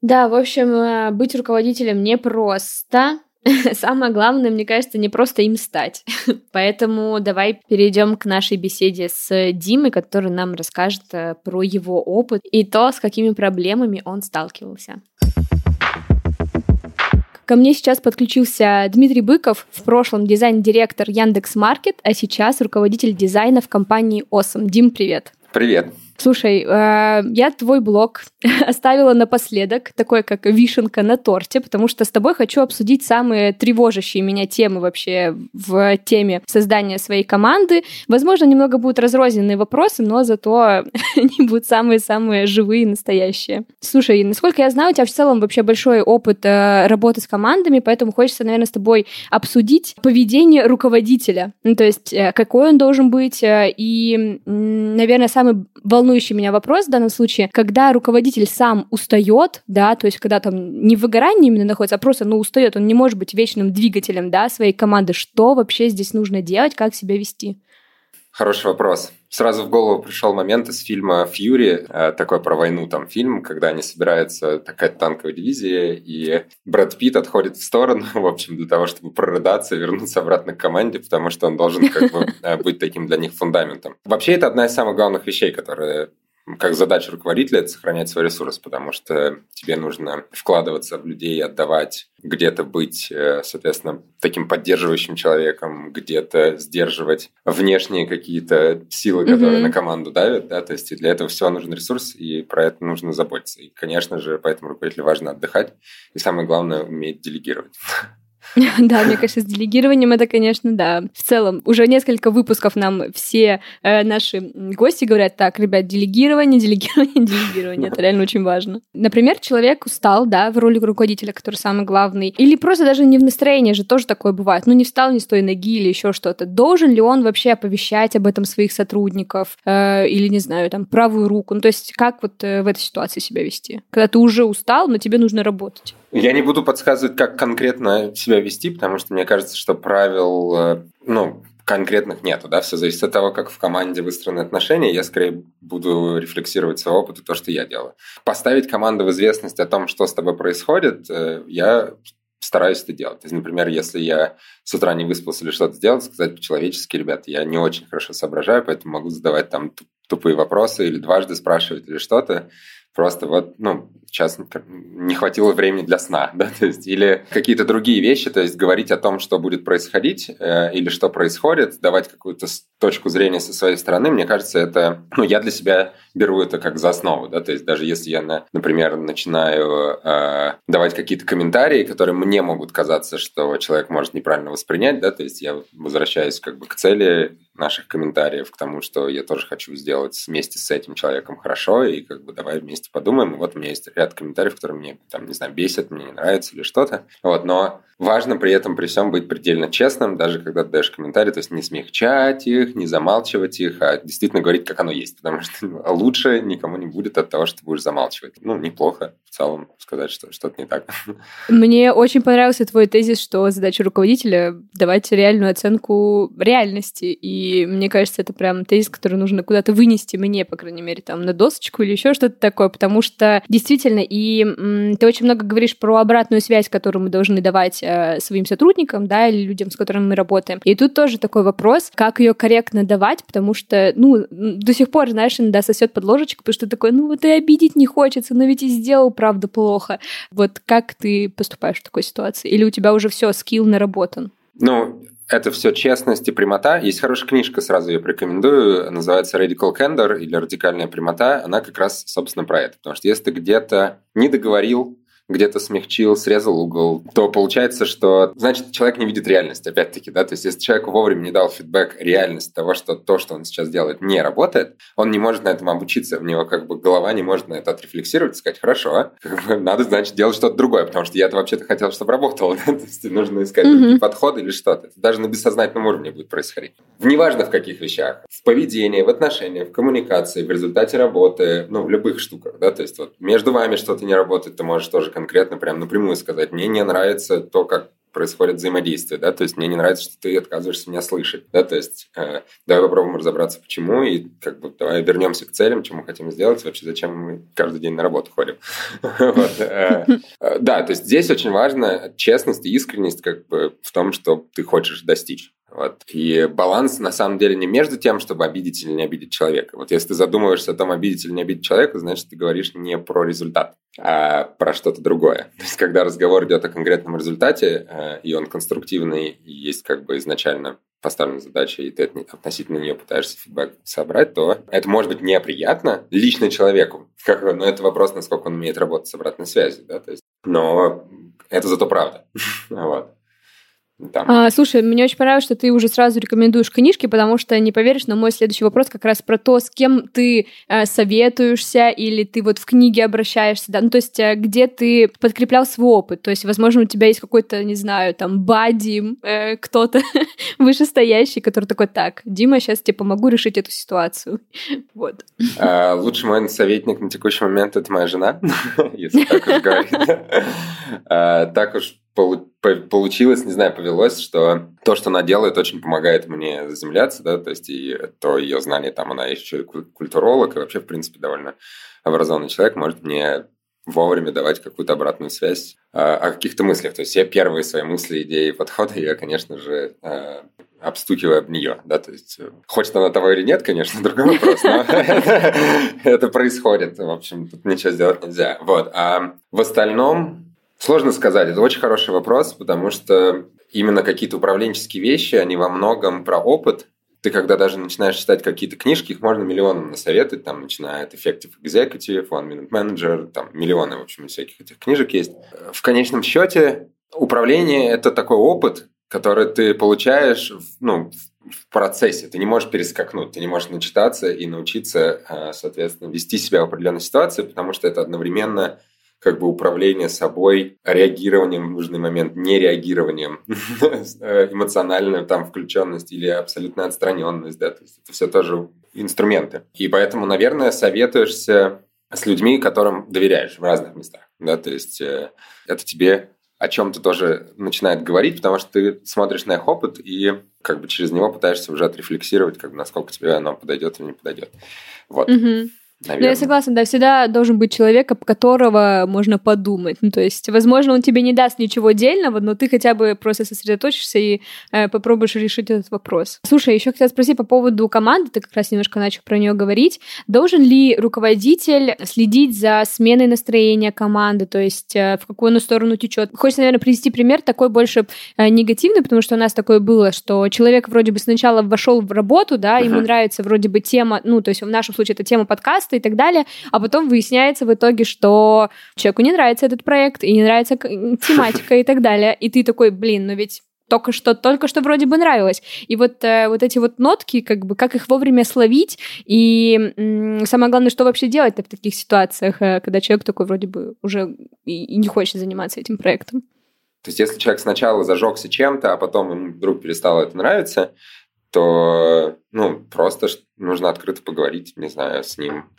[SPEAKER 2] Да, в общем, э, быть руководителем непросто, [laughs] Самое главное, мне кажется, не просто им стать. [laughs] Поэтому давай перейдем к нашей беседе с Димой, который нам расскажет э, про его опыт и то, с какими проблемами он сталкивался. Ко мне сейчас подключился Дмитрий Быков, в прошлом дизайн-директор Яндекс Маркет, а сейчас руководитель дизайна в компании Осом. Дим, привет.
[SPEAKER 5] Привет.
[SPEAKER 2] Слушай, э, я твой блог [laughs] оставила напоследок, такой как вишенка на торте, потому что с тобой хочу обсудить самые тревожащие меня темы вообще в теме создания своей команды. Возможно, немного будут разрозненные вопросы, но зато [laughs] они будут самые-самые живые, настоящие. Слушай, насколько я знаю, у тебя в целом вообще большой опыт э, работы с командами, поэтому хочется, наверное, с тобой обсудить поведение руководителя. Ну, то есть, э, какой он должен быть, и, наверное, самый волнующий волнующий меня вопрос в данном случае, когда руководитель сам устает, да, то есть когда там не в выгорании именно находится, а просто, ну, устает, он не может быть вечным двигателем, да, своей команды. Что вообще здесь нужно делать, как себя вести?
[SPEAKER 5] Хороший вопрос. Сразу в голову пришел момент из фильма «Фьюри», э, такой про войну там фильм, когда они собираются, такая танковая дивизия, и Брэд Питт отходит в сторону, [laughs] в общем, для того, чтобы прорыдаться и вернуться обратно к команде, потому что он должен как бы [laughs] э, быть таким для них фундаментом. Вообще, это одна из самых главных вещей, которые как задача руководителя – это сохранять свой ресурс, потому что тебе нужно вкладываться в людей, отдавать, где-то быть, э, соответственно, таким поддерживающим человеком, где-то сдерживать внешние какие-то силы, которые mm-hmm. на команду давят, да, то есть для этого всего нужен ресурс, и про это нужно заботиться. И, конечно же, поэтому руководителю важно отдыхать, и самое главное – уметь делегировать. [laughs] [laughs]
[SPEAKER 2] Да, мне кажется, с делегированием это, конечно, да. В целом, уже несколько выпусков нам все э, наши гости говорят, так, ребят, делегирование, делегирование, делегирование. Это реально очень важно. Например, человек устал, да, в роли руководителя, который самый главный, или просто даже не в настроении же тоже такое бывает. Ну, не встал не с той ноги или еще что-то. Должен ли он вообще оповещать об этом своих сотрудников э, или, не знаю, там, правую руку? Ну, то есть, как вот э, в этой ситуации себя вести? Когда ты уже устал, но тебе нужно работать.
[SPEAKER 5] Я не буду подсказывать, как конкретно себя вести, потому что мне кажется, что правил, э, ну, конкретных нету, да, все зависит от того, как в команде выстроены отношения. Я скорее буду рефлексировать свой опыт и то, что я делаю. Поставить команду в известность о том, что с тобой происходит, э, я стараюсь это делать. То есть, например, если я с утра не выспался или что-то сделал, сказать по-человечески, ребята, я не очень хорошо соображаю, поэтому могу задавать там тупые вопросы или дважды спрашивать или что-то. просто вот, ну, сейчас не хватило времени для сна, [laughs] да, то есть, или какие-то другие вещи, то есть говорить о том, что будет происходить э, или что происходит, давать какую-то точку зрения со своей стороны, мне кажется, это, ну, я для себя беру это как за основу, да, то есть даже если я, на, например, начинаю э, давать какие-то комментарии, которые мне могут казаться, что человек может неправильно воспринять, да, то есть я возвращаюсь как бы к цели наших комментариев, к тому, что я тоже хочу сделать вместе с этим человеком хорошо, и как бы давай вместе подумаем. Вот у меня есть ряд комментариев, которые мне, там, не знаю, бесят, мне не нравятся или что-то. Вот, но важно при этом, при всем быть предельно честным, даже когда ты даешь комментарии, то есть не смягчать их, не замалчивать их, а действительно говорить, как оно есть, потому что лучше никому не будет от того, что ты будешь замалчивать. Ну, неплохо в целом сказать, что что-то не так.
[SPEAKER 2] Мне очень понравился твой тезис, что задача руководителя — давать реальную оценку реальности. И мне кажется, это прям тезис, который нужно куда-то вынести мне, по крайней мере, там на досочку или еще что-то такое, потому что действительно, и м, ты очень много говоришь про обратную связь, которую мы должны давать э, своим сотрудникам, да, или людям, с которыми мы работаем. И тут тоже такой вопрос, как ее корректно давать, потому что, ну, до сих пор, знаешь, иногда сосет под ложечку, потому что такой, ну, вот и обидеть не хочется, но ведь и сделал, правда, плохо. Вот как ты поступаешь в такой ситуации? Или у тебя уже все, скилл наработан?
[SPEAKER 5] Ну, это все честность и прямота. Есть хорошая книжка, сразу ее порекомендую, называется Radical Candor или Радикальная прямота. Она как раз, собственно, про это. Потому что если ты где-то не договорил, где-то смягчил, срезал угол, то получается, что значит человек не видит реальность, опять-таки, да, то есть если человеку вовремя не дал фидбэк реальность того, что то, что он сейчас делает, не работает, он не может на этом обучиться, у него как бы голова не может на это отрефлексировать и сказать, хорошо, [laughs] как бы надо, значит, делать что-то другое, потому что я-то вообще-то хотел, чтобы работало, [laughs] да? то есть нужно искать mm-hmm. другие подходы или что-то. Это даже на бессознательном уровне будет происходить. В неважно в каких вещах, в поведении, в отношениях, в коммуникации, в результате работы, ну, в любых штуках, да, то есть вот между вами что-то не работает, ты можешь тоже конкретно прям напрямую сказать, мне не нравится то, как происходит взаимодействие, да, то есть мне не нравится, что ты отказываешься меня слышать, да, то есть э, давай попробуем разобраться, почему, и как бы давай вернемся к целям, чем мы хотим сделать, вообще зачем мы каждый день на работу ходим. [laughs] Э, э, да, то есть здесь очень важно честность и искренность как бы в том, что ты хочешь достичь. Вот. И баланс на самом деле не между тем, чтобы обидеть или не обидеть человека. Вот если ты задумываешься о том, обидеть или не обидеть человека, значит, ты говоришь не про результат, а про что-то другое. То есть, когда разговор идет о конкретном результате, э, и он конструктивный, и есть как бы изначально поставлена задача, и ты относительно нее пытаешься фидбэк собрать, то это может быть неприятно лично человеку. Как, но это вопрос, насколько он умеет работать с обратной связью. Да? То есть, но это зато правда. [laughs] вот.
[SPEAKER 2] Там. А, слушай, мне очень понравилось, что ты уже сразу рекомендуешь книжки, потому что не поверишь, но мой следующий вопрос как раз про то, с кем ты э, советуешься или ты вот в книге обращаешься, да, ну то есть э, где ты подкреплял свой опыт, то есть, возможно, у тебя есть какой-то, не знаю, там, бади, э, кто-то [laughs] вышестоящий, который такой, так, Дима, сейчас тебе помогу решить эту ситуацию. [laughs] вот.
[SPEAKER 5] А, лучший мой советник на текущий момент это моя жена, [laughs] если так уж говорить. А, так уж получилось, не знаю, повелось, что то, что она делает, очень помогает мне заземляться, да, то есть и то ее знание, там она еще и культуролог, и вообще, в принципе, довольно образованный человек, может мне вовремя давать какую-то обратную связь э, о каких-то мыслях. То есть я первые свои мысли, идеи, подходы, я, конечно же, э, обстукиваю об нее, да, то есть э, хочет она того или нет, конечно, [laughs] другой вопрос, но [laughs] это происходит, в общем, тут ничего сделать нельзя. Вот, а в остальном Сложно сказать, это очень хороший вопрос, потому что именно какие-то управленческие вещи, они во многом про опыт. Ты когда даже начинаешь читать какие-то книжки, их можно миллионам насоветовать, там, начиная от Effective Executive, One Minute Manager, там, миллионы, в общем, всяких этих книжек есть. В конечном счете, управление – это такой опыт, который ты получаешь ну, в процессе. Ты не можешь перескакнуть, ты не можешь начитаться и научиться, э, соответственно, вести себя в определенной ситуации, потому что это одновременно как бы управление собой, реагированием в нужный момент, не реагированием, [laughs] эмоциональная там включенность или абсолютная отстраненность, да, то есть это все тоже инструменты. И поэтому, наверное, советуешься с людьми, которым доверяешь в разных местах, да, то есть э, это тебе о чем-то тоже начинает говорить, потому что ты смотришь на их опыт и как бы через него пытаешься уже отрефлексировать, как бы насколько тебе оно подойдет или не подойдет. Вот.
[SPEAKER 2] Mm-hmm. Ну, я согласна, да, всегда должен быть человек, об которого можно подумать. Ну, то есть, возможно, он тебе не даст ничего дельного, но ты хотя бы просто сосредоточишься и э, попробуешь решить этот вопрос. Слушай, еще хотела спросить по поводу команды, ты как раз немножко начал про нее говорить. Должен ли руководитель следить за сменой настроения команды, то есть э, в какую она сторону течет? Хочется, наверное, привести пример такой больше э, негативный, потому что у нас такое было, что человек вроде бы сначала вошел в работу, да, uh-huh. ему нравится вроде бы тема, ну, то есть в нашем случае это тема подкаста, подкаста и так далее, а потом выясняется в итоге, что человеку не нравится этот проект, и не нравится тематика и так далее, и ты такой, блин, ну ведь только что, только что вроде бы нравилось. И вот, э, вот эти вот нотки, как бы, как их вовремя словить, и м, самое главное, что вообще делать в таких ситуациях, э, когда человек такой вроде бы уже и, и не хочет заниматься этим проектом.
[SPEAKER 5] То есть, если человек сначала зажегся чем-то, а потом ему вдруг перестало это нравиться, то ну, просто нужно открыто поговорить, не знаю, с ним.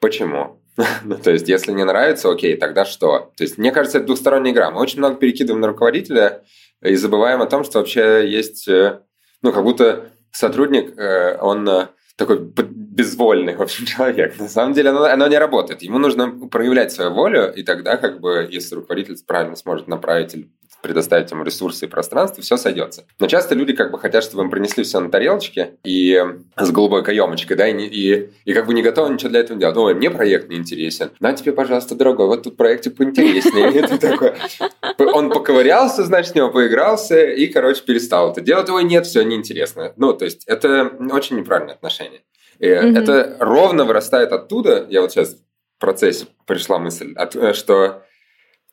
[SPEAKER 5] Почему? [laughs] ну, то есть, если не нравится, окей, тогда что? То есть, мне кажется, это двухсторонняя игра. Мы очень много перекидываем на руководителя и забываем о том, что вообще есть, э, ну, как будто сотрудник, э, он э, такой безвольный, в общем, [laughs] человек. На самом деле оно, оно не работает. Ему нужно проявлять свою волю, и тогда, как бы, если руководитель правильно сможет направить или предоставить ему ресурсы и пространство, все сойдется. Но часто люди как бы хотят, чтобы им принесли все на тарелочке и с голубой каемочкой, да, и, не, и, и как бы не готовы ничего для этого делать. Ой, мне проект не интересен. На тебе, пожалуйста, дорогой, вот тут проектик поинтереснее. Он поковырялся, значит, с него поигрался и, короче, перестал это делать. Ой, нет, все неинтересно. Ну, то есть это очень неправильное отношение. Это ровно вырастает оттуда, я вот сейчас в процессе пришла мысль, э, что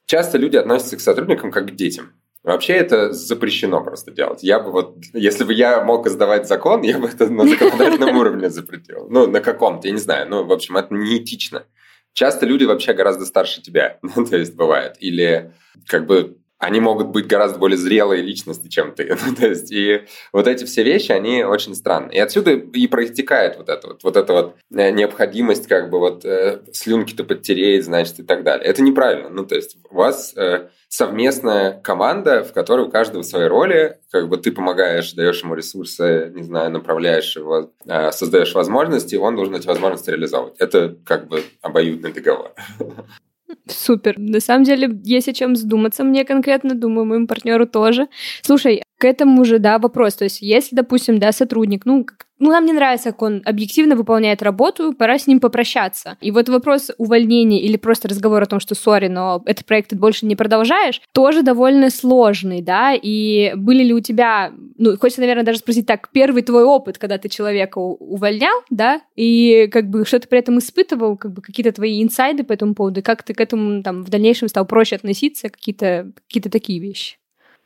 [SPEAKER 5] часто люди относятся к сотрудникам как к детям. Вообще это запрещено просто делать. Я бы вот, если бы я мог издавать закон, я бы это на законодательном [laughs] уровне запретил. Ну, на каком-то, я не знаю. Ну, в общем, это неэтично. Часто люди вообще гораздо старше тебя, [laughs] то есть бывает. Или как бы они могут быть гораздо более зрелые личности, чем ты. [laughs] Ну, то есть, и вот эти все вещи, они очень странные. И отсюда и проистекает вот эта вот, вот, эта вот э, необходимость как бы вот э, слюнки-то подтереть, значит, и так далее. Это неправильно. Ну, то есть, у вас э, совместная команда, в которой у каждого свои роли, как бы ты помогаешь, даешь ему ресурсы, не знаю, направляешь его, э, создаешь возможности, и он должен эти возможности реализовывать. Это как бы обоюдный договор. [laughs]
[SPEAKER 2] Супер. На самом деле, есть о чем задуматься мне конкретно, думаю, моему партнеру тоже. Слушай, к этому же, да, вопрос. То есть, если, допустим, да, сотрудник, ну, ну, нам не нравится, как он объективно выполняет работу, пора с ним попрощаться. И вот вопрос увольнения или просто разговор о том, что, сори, но этот проект ты больше не продолжаешь, тоже довольно сложный, да, и были ли у тебя, ну, хочется, наверное, даже спросить так, первый твой опыт, когда ты человека увольнял, да, и как бы что ты при этом испытывал, как бы какие-то твои инсайды по этому поводу, как ты к этому там в дальнейшем стал проще относиться, какие-то какие такие вещи?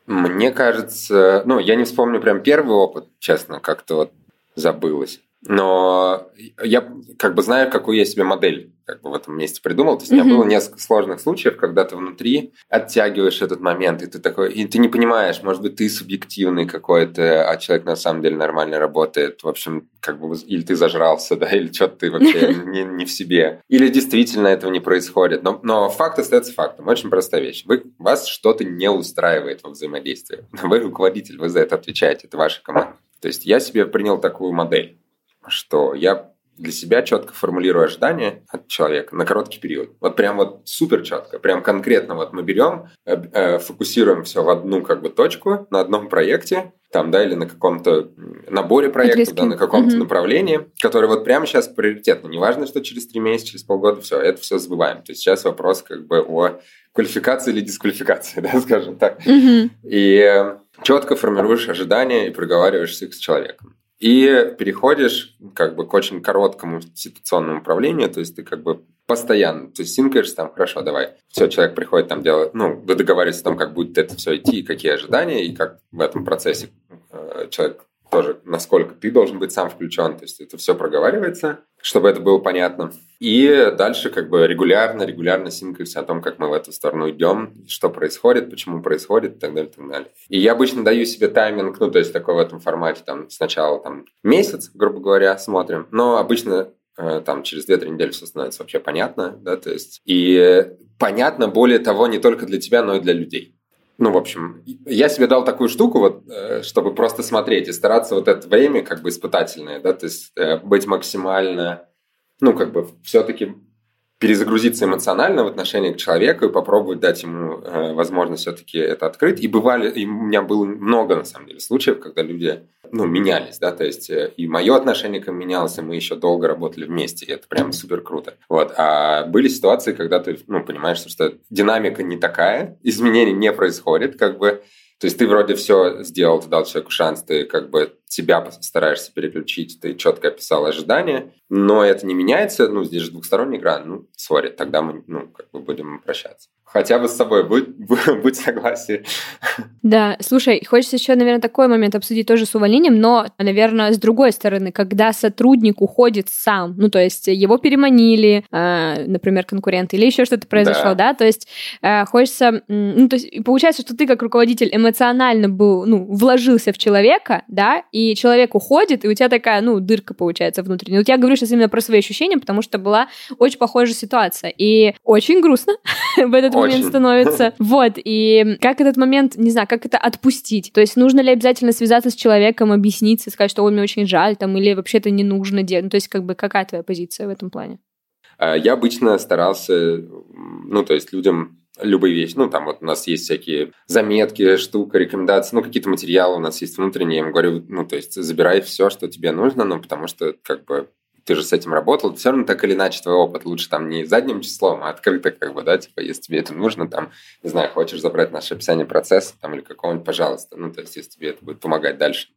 [SPEAKER 5] Мне кажется, ну, я не вспомню прям первый опыт, честно, как-то вот забылось. Но я как бы знаю, какую я себе модель как бы в этом месте придумал. То есть mm-hmm. у меня было несколько сложных случаев, когда ты внутри оттягиваешь этот момент, и ты такой, и ты не понимаешь, может быть, ты субъективный какой-то, а человек на самом деле нормально работает. В общем, как бы или ты зажрался, [laughs] да, или что-то ты вообще [laughs] не, не в себе. Или действительно этого не происходит. Но, но факт остается фактом. Очень простая вещь. Вы, вас что-то не устраивает во взаимодействии. [laughs] Вы руководитель, вы за это отвечаете, это ваша команда. То есть я себе принял такую модель, что я для себя четко формулирую ожидания от человека на короткий период. Вот прям вот супер четко, прям конкретно вот мы берем, э, э, фокусируем все в одну как бы точку на одном проекте, там, да, или на каком-то наборе проектов, да, на каком-то угу. направлении, которое вот прямо сейчас приоритетно. Неважно, что через три месяца, через полгода, все, это все забываем. То есть сейчас вопрос как бы о квалификации или дисквалификации, [laughs] да, скажем так. Угу. И э, четко формируешь ожидания и проговариваешься их с человеком. И переходишь как бы к очень короткому ситуационному управлению, то есть ты как бы постоянно, то есть синкаешься там, хорошо, давай. Все, человек приходит там делать, ну, вы договариваетесь о том, как будет это все идти, какие ожидания, и как в этом процессе э, человек тоже, насколько ты должен быть сам включен, то есть это все проговаривается, чтобы это было понятно. И дальше как бы регулярно, регулярно синкаемся о том, как мы в эту сторону идем, что происходит, почему происходит и так далее, и так далее. И я обычно даю себе тайминг, ну, то есть такой в этом формате, там, сначала там месяц, грубо говоря, смотрим, но обычно э, там через 2-3 недели все становится вообще понятно, да, то есть и понятно, более того, не только для тебя, но и для людей. Ну, в общем, я себе дал такую штуку, вот, э, чтобы просто смотреть и стараться вот это время как бы испытательное, да, то есть э, быть максимально ну, как бы все-таки перезагрузиться эмоционально в отношении к человеку и попробовать дать ему э, возможность все-таки это открыть. И бывали, и у меня было много, на самом деле, случаев, когда люди ну, менялись, да, то есть э, и мое отношение к ним менялось, и мы еще долго работали вместе, и это прям супер круто. Вот. А были ситуации, когда ты, ну, понимаешь, что динамика не такая, изменений не происходит, как бы, то есть ты вроде все сделал, ты дал человеку шанс, ты как бы себя стараешься переключить, ты четко описал ожидания, но это не меняется, ну, здесь же двухсторонняя игра, ну, сори, тогда мы, ну, как бы будем прощаться хотя бы с собой будь, [laughs] будь согласен.
[SPEAKER 2] Да, слушай, хочется еще, наверное, такой момент обсудить тоже с увольнением, но, наверное, с другой стороны, когда сотрудник уходит сам, ну, то есть его переманили, э, например, конкуренты, или еще что-то произошло, да, да? то есть э, хочется, ну, то есть получается, что ты как руководитель эмоционально был, ну, вложился в человека, да, и человек уходит, и у тебя такая, ну, дырка получается внутренняя. Вот я говорю сейчас именно про свои ощущения, потому что была очень похожая ситуация, и очень грустно [laughs] в этот момент становится. [laughs] Вот, и как этот момент, не знаю, как это отпустить? То есть нужно ли обязательно связаться с человеком, объясниться, сказать, что он мне очень жаль, там, или вообще это не нужно делать? Ну, то есть как бы какая твоя позиция в этом плане?
[SPEAKER 5] А, я обычно старался, ну, то есть людям любые вещи. Ну, там вот у нас есть всякие заметки, штука, рекомендации, ну, какие-то материалы у нас есть внутренние. Я им говорю, ну, то есть забирай все, что тебе нужно, ну, потому что, как бы, ты же с этим работал, все равно так или иначе твой опыт лучше там не задним числом, а открыто как бы, да, типа, если тебе это нужно, там, не знаю, хочешь забрать наше описание процесса там или какого-нибудь, пожалуйста, ну, то есть, если тебе это будет помогать дальше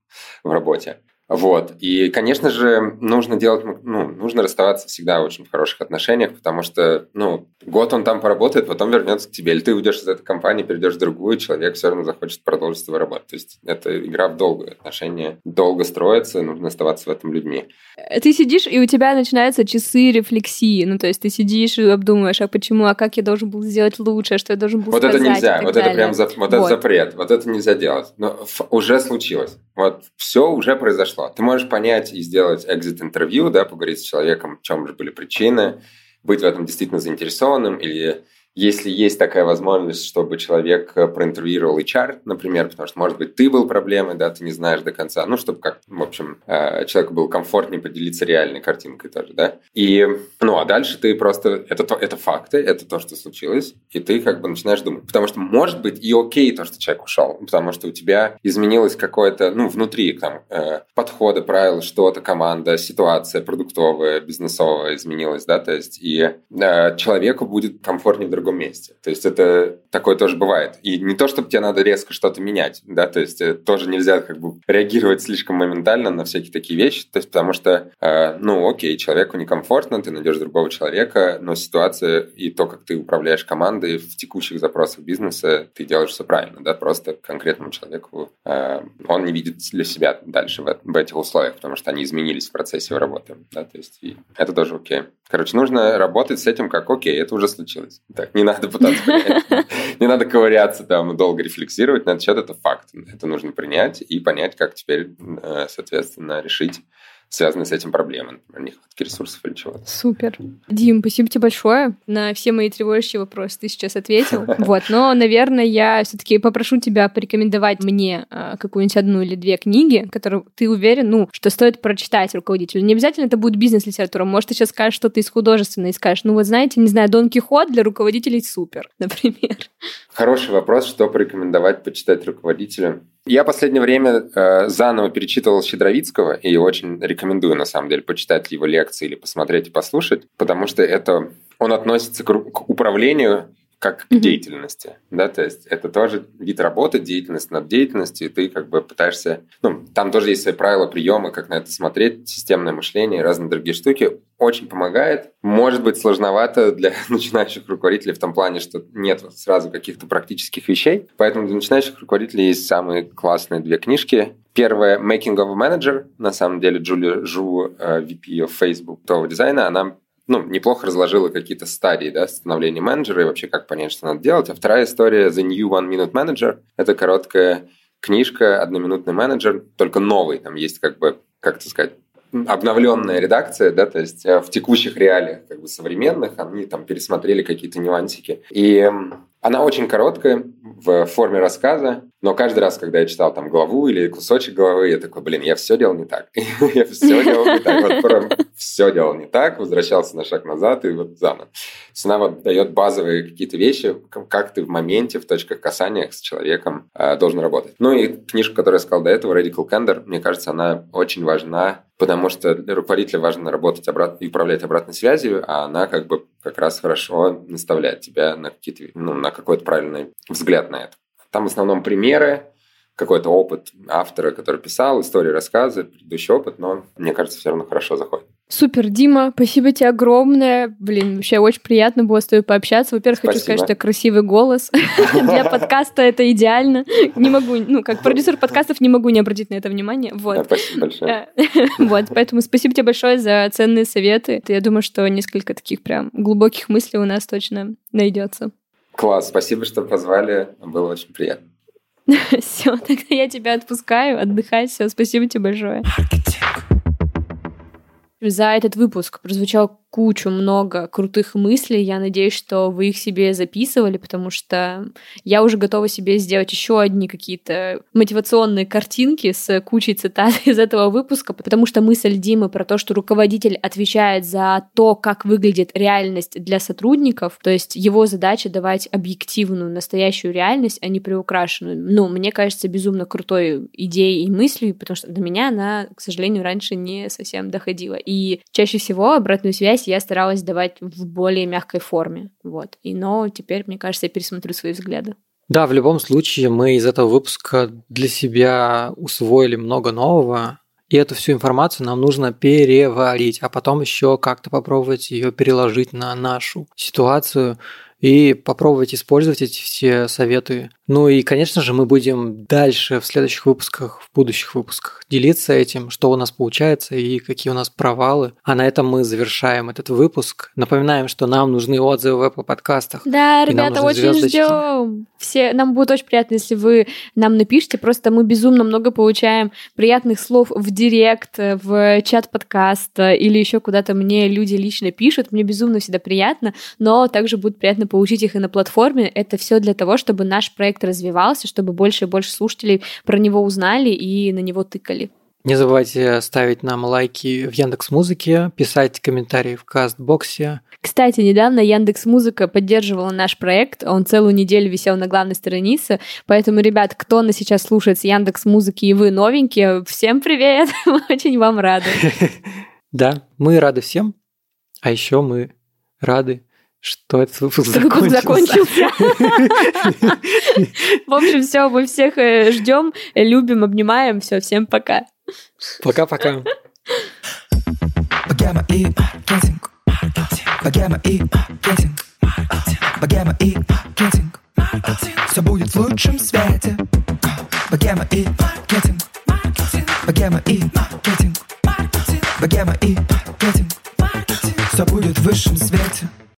[SPEAKER 5] в работе. Вот. И, конечно же, нужно делать, ну, нужно расставаться всегда очень в хороших отношениях, потому что, ну, год он там поработает, потом вернется к тебе. Или ты уйдешь из этой компании, перейдешь в другую, человек все равно захочет продолжить с тобой работать. То есть это игра в долгую. Отношения долго строятся, нужно оставаться в этом людьми.
[SPEAKER 2] Ты сидишь, и у тебя начинаются часы рефлексии. Ну, то есть ты сидишь и обдумываешь, а почему, а как я должен был сделать лучше, а что я должен был
[SPEAKER 5] вот
[SPEAKER 2] сказать.
[SPEAKER 5] Вот это нельзя, вот
[SPEAKER 2] далее.
[SPEAKER 5] это прям за, вот, вот это запрет, вот это нельзя делать. Но уже случилось. Вот все уже произошло. Ты можешь понять и сделать экзит-интервью, да, поговорить с человеком, в чем же были причины, быть в этом действительно заинтересованным или если есть такая возможность, чтобы человек э, проинтервьюировал HR, например, потому что, может быть, ты был проблемой, да, ты не знаешь до конца, ну, чтобы как, в общем, э, человеку было комфортнее поделиться реальной картинкой тоже, да. И, ну, а дальше ты просто, это, то, это факты, это то, что случилось, и ты как бы начинаешь думать. Потому что, может быть, и окей то, что человек ушел, потому что у тебя изменилось какое-то, ну, внутри, там, э, подходы, правила, что-то, команда, ситуация продуктовая, бизнесовая изменилась, да, то есть, и человеку будет комфортнее в другом месте. То есть это такое тоже бывает. И не то, чтобы тебе надо резко что-то менять, да, то есть э, тоже нельзя как бы реагировать слишком моментально на всякие такие вещи, то есть потому что, э, ну, окей, человеку некомфортно, ты найдешь другого человека, но ситуация и то, как ты управляешь командой в текущих запросах бизнеса, ты делаешь все правильно, да, просто конкретному человеку э, он не видит для себя дальше в, в этих условиях, потому что они изменились в процессе его работы, да, то есть и это тоже окей. Короче, нужно работать с этим как окей, это уже случилось. Так, [laughs] не надо пытаться. [laughs] Не надо ковыряться там, долго рефлексировать на этот счет, это факт. Это нужно принять и понять, как теперь, э, соответственно, решить связанные с этим проблемы, например, нехватки ресурсов или чего-то.
[SPEAKER 2] Супер. Дим, спасибо тебе большое. На все мои тревожащие вопросы ты сейчас ответил. [laughs] Вот, но, наверное, я все-таки попрошу тебя порекомендовать мне э, какую-нибудь одну или две книги, которые ты уверен, ну, что стоит прочитать руководителю. Не обязательно это будет бизнес-литература. Может, ты сейчас скажешь что-то из художественной и скажешь, ну вот знаете, не знаю, Дон Кихот для руководителей супер, [laughs] например.
[SPEAKER 5] Хороший вопрос, что порекомендовать почитать руководителю. Я последнее время э, заново перечитывал Щедровицкого и очень рекомендую, на самом деле, почитать его лекции или посмотреть и послушать, потому что это он относится к, к управлению как к mm-hmm. деятельности, да, то есть это тоже вид работы, деятельность над деятельностью, и ты как бы пытаешься, ну, там тоже есть свои правила, приемы, как на это смотреть, системное мышление и разные другие штуки, очень помогает. Может быть сложновато для [laughs] начинающих руководителей в том плане, что нет сразу каких-то практических вещей, поэтому для начинающих руководителей есть самые классные две книжки. Первая «Making of a Manager», на самом деле Джулия Жу, э, VP of Facebook, того дизайна, она ну, неплохо разложила какие-то стадии да, становления менеджера и вообще как понять, что надо делать. А вторая история The New One Minute Manager. Это короткая книжка «Одноминутный менеджер», только новый. Там есть как бы, как это сказать, обновленная редакция, да, то есть э, в текущих реалиях как бы современных они там пересмотрели какие-то нюансики. И она очень короткая в форме рассказа, Но каждый раз, когда я читал там главу или кусочек главы, я такой, блин, я все делал не так. [laughs] я все делал не так. Вот прям все делал не так, возвращался на шаг назад и вот заново. Она вот дает базовые какие-то вещи, как ты в моменте, в точках касания с человеком э, должен работать. Ну и книжка, которую я сказал до этого, Radical Candor, мне кажется, она очень важна потому что для руководителя важно работать обрат... и управлять обратной связью, а она как бы как раз хорошо наставляет тебя на, какие-то, ну, на какой-то правильный взгляд на это. Там в основном примеры, какой-то опыт автора, который писал, истории, рассказы, предыдущий опыт, но мне кажется, все равно хорошо заходит.
[SPEAKER 2] Супер, Дима, спасибо тебе огромное. Блин, вообще очень приятно было с тобой пообщаться. Во-первых, хочу сказать, что у тебя красивый голос. [laughs] Для подкаста это идеально. Не могу, ну, как продюсер подкастов не могу не обратить на это внимание. Вот.
[SPEAKER 5] Спасибо большое. [laughs]
[SPEAKER 2] Вот, поэтому спасибо тебе большое за ценные советы. Я думаю, что несколько таких прям глубоких мыслей у нас точно найдется.
[SPEAKER 5] Класс, спасибо, что позвали. Было очень приятно. [laughs]
[SPEAKER 2] Все, тогда я тебя отпускаю, отдыхай. Все, спасибо тебе большое. За этот выпуск прозвучал кучу много крутых мыслей. Я надеюсь, что вы их себе записывали, потому что я уже готова себе сделать еще одни какие-то мотивационные картинки с кучей цитат [laughs] из этого выпуска, потому что мысль Димы про то, что руководитель отвечает за то, как выглядит реальность для сотрудников, то есть его задача давать объективную, настоящую реальность, а не приукрашенную. Ну, мне кажется, безумно крутой идеей и мыслью, потому что до меня она, к сожалению, раньше не совсем доходила. И чаще всего обратную связь здесь я старалась давать в более мягкой форме. Вот. И, но теперь, мне кажется, я пересмотрю свои взгляды.
[SPEAKER 3] Да, в любом случае мы из этого выпуска для себя усвоили много нового, и эту всю информацию нам нужно переварить, а потом еще как-то попробовать ее переложить на нашу ситуацию и попробовать использовать эти все советы ну и, конечно же, мы будем дальше в следующих выпусках, в будущих выпусках делиться этим, что у нас получается и какие у нас провалы. А на этом мы завершаем этот выпуск. Напоминаем, что нам нужны отзывы в Apple подкастах.
[SPEAKER 2] Да, ребята, очень ждем. Все, нам будет очень приятно, если вы нам напишите. Просто мы безумно много получаем приятных слов в директ, в чат подкаста или еще куда-то мне люди лично пишут. Мне безумно всегда приятно, но также будет приятно получить их и на платформе. Это все для того, чтобы наш проект проект развивался, чтобы больше и больше слушателей про него узнали и на него тыкали.
[SPEAKER 3] Не забывайте ставить нам лайки в Яндекс Музыке, писать комментарии в Кастбоксе.
[SPEAKER 2] Кстати, недавно Яндекс Музыка поддерживала наш проект, он целую неделю висел на главной странице, поэтому, ребят, кто нас сейчас слушает с Яндекс Музыки и вы новенькие, всем привет, [laughs] мы очень вам рады. [laughs]
[SPEAKER 3] Да, мы рады всем, а еще мы рады что этот выпуск что закончился. закончился. [laughs]
[SPEAKER 2] В общем, все, мы всех э, ждем, любим, обнимаем. Все, всем пока.
[SPEAKER 3] Пока-пока.
[SPEAKER 1] Богема и маркетинг. Богема и маркетинг. Богема и маркетинг. Все будет в лучшем свете. Богема и маркетинг. Богема и маркетинг. Богема и маркетинг. Все будет в высшем свете.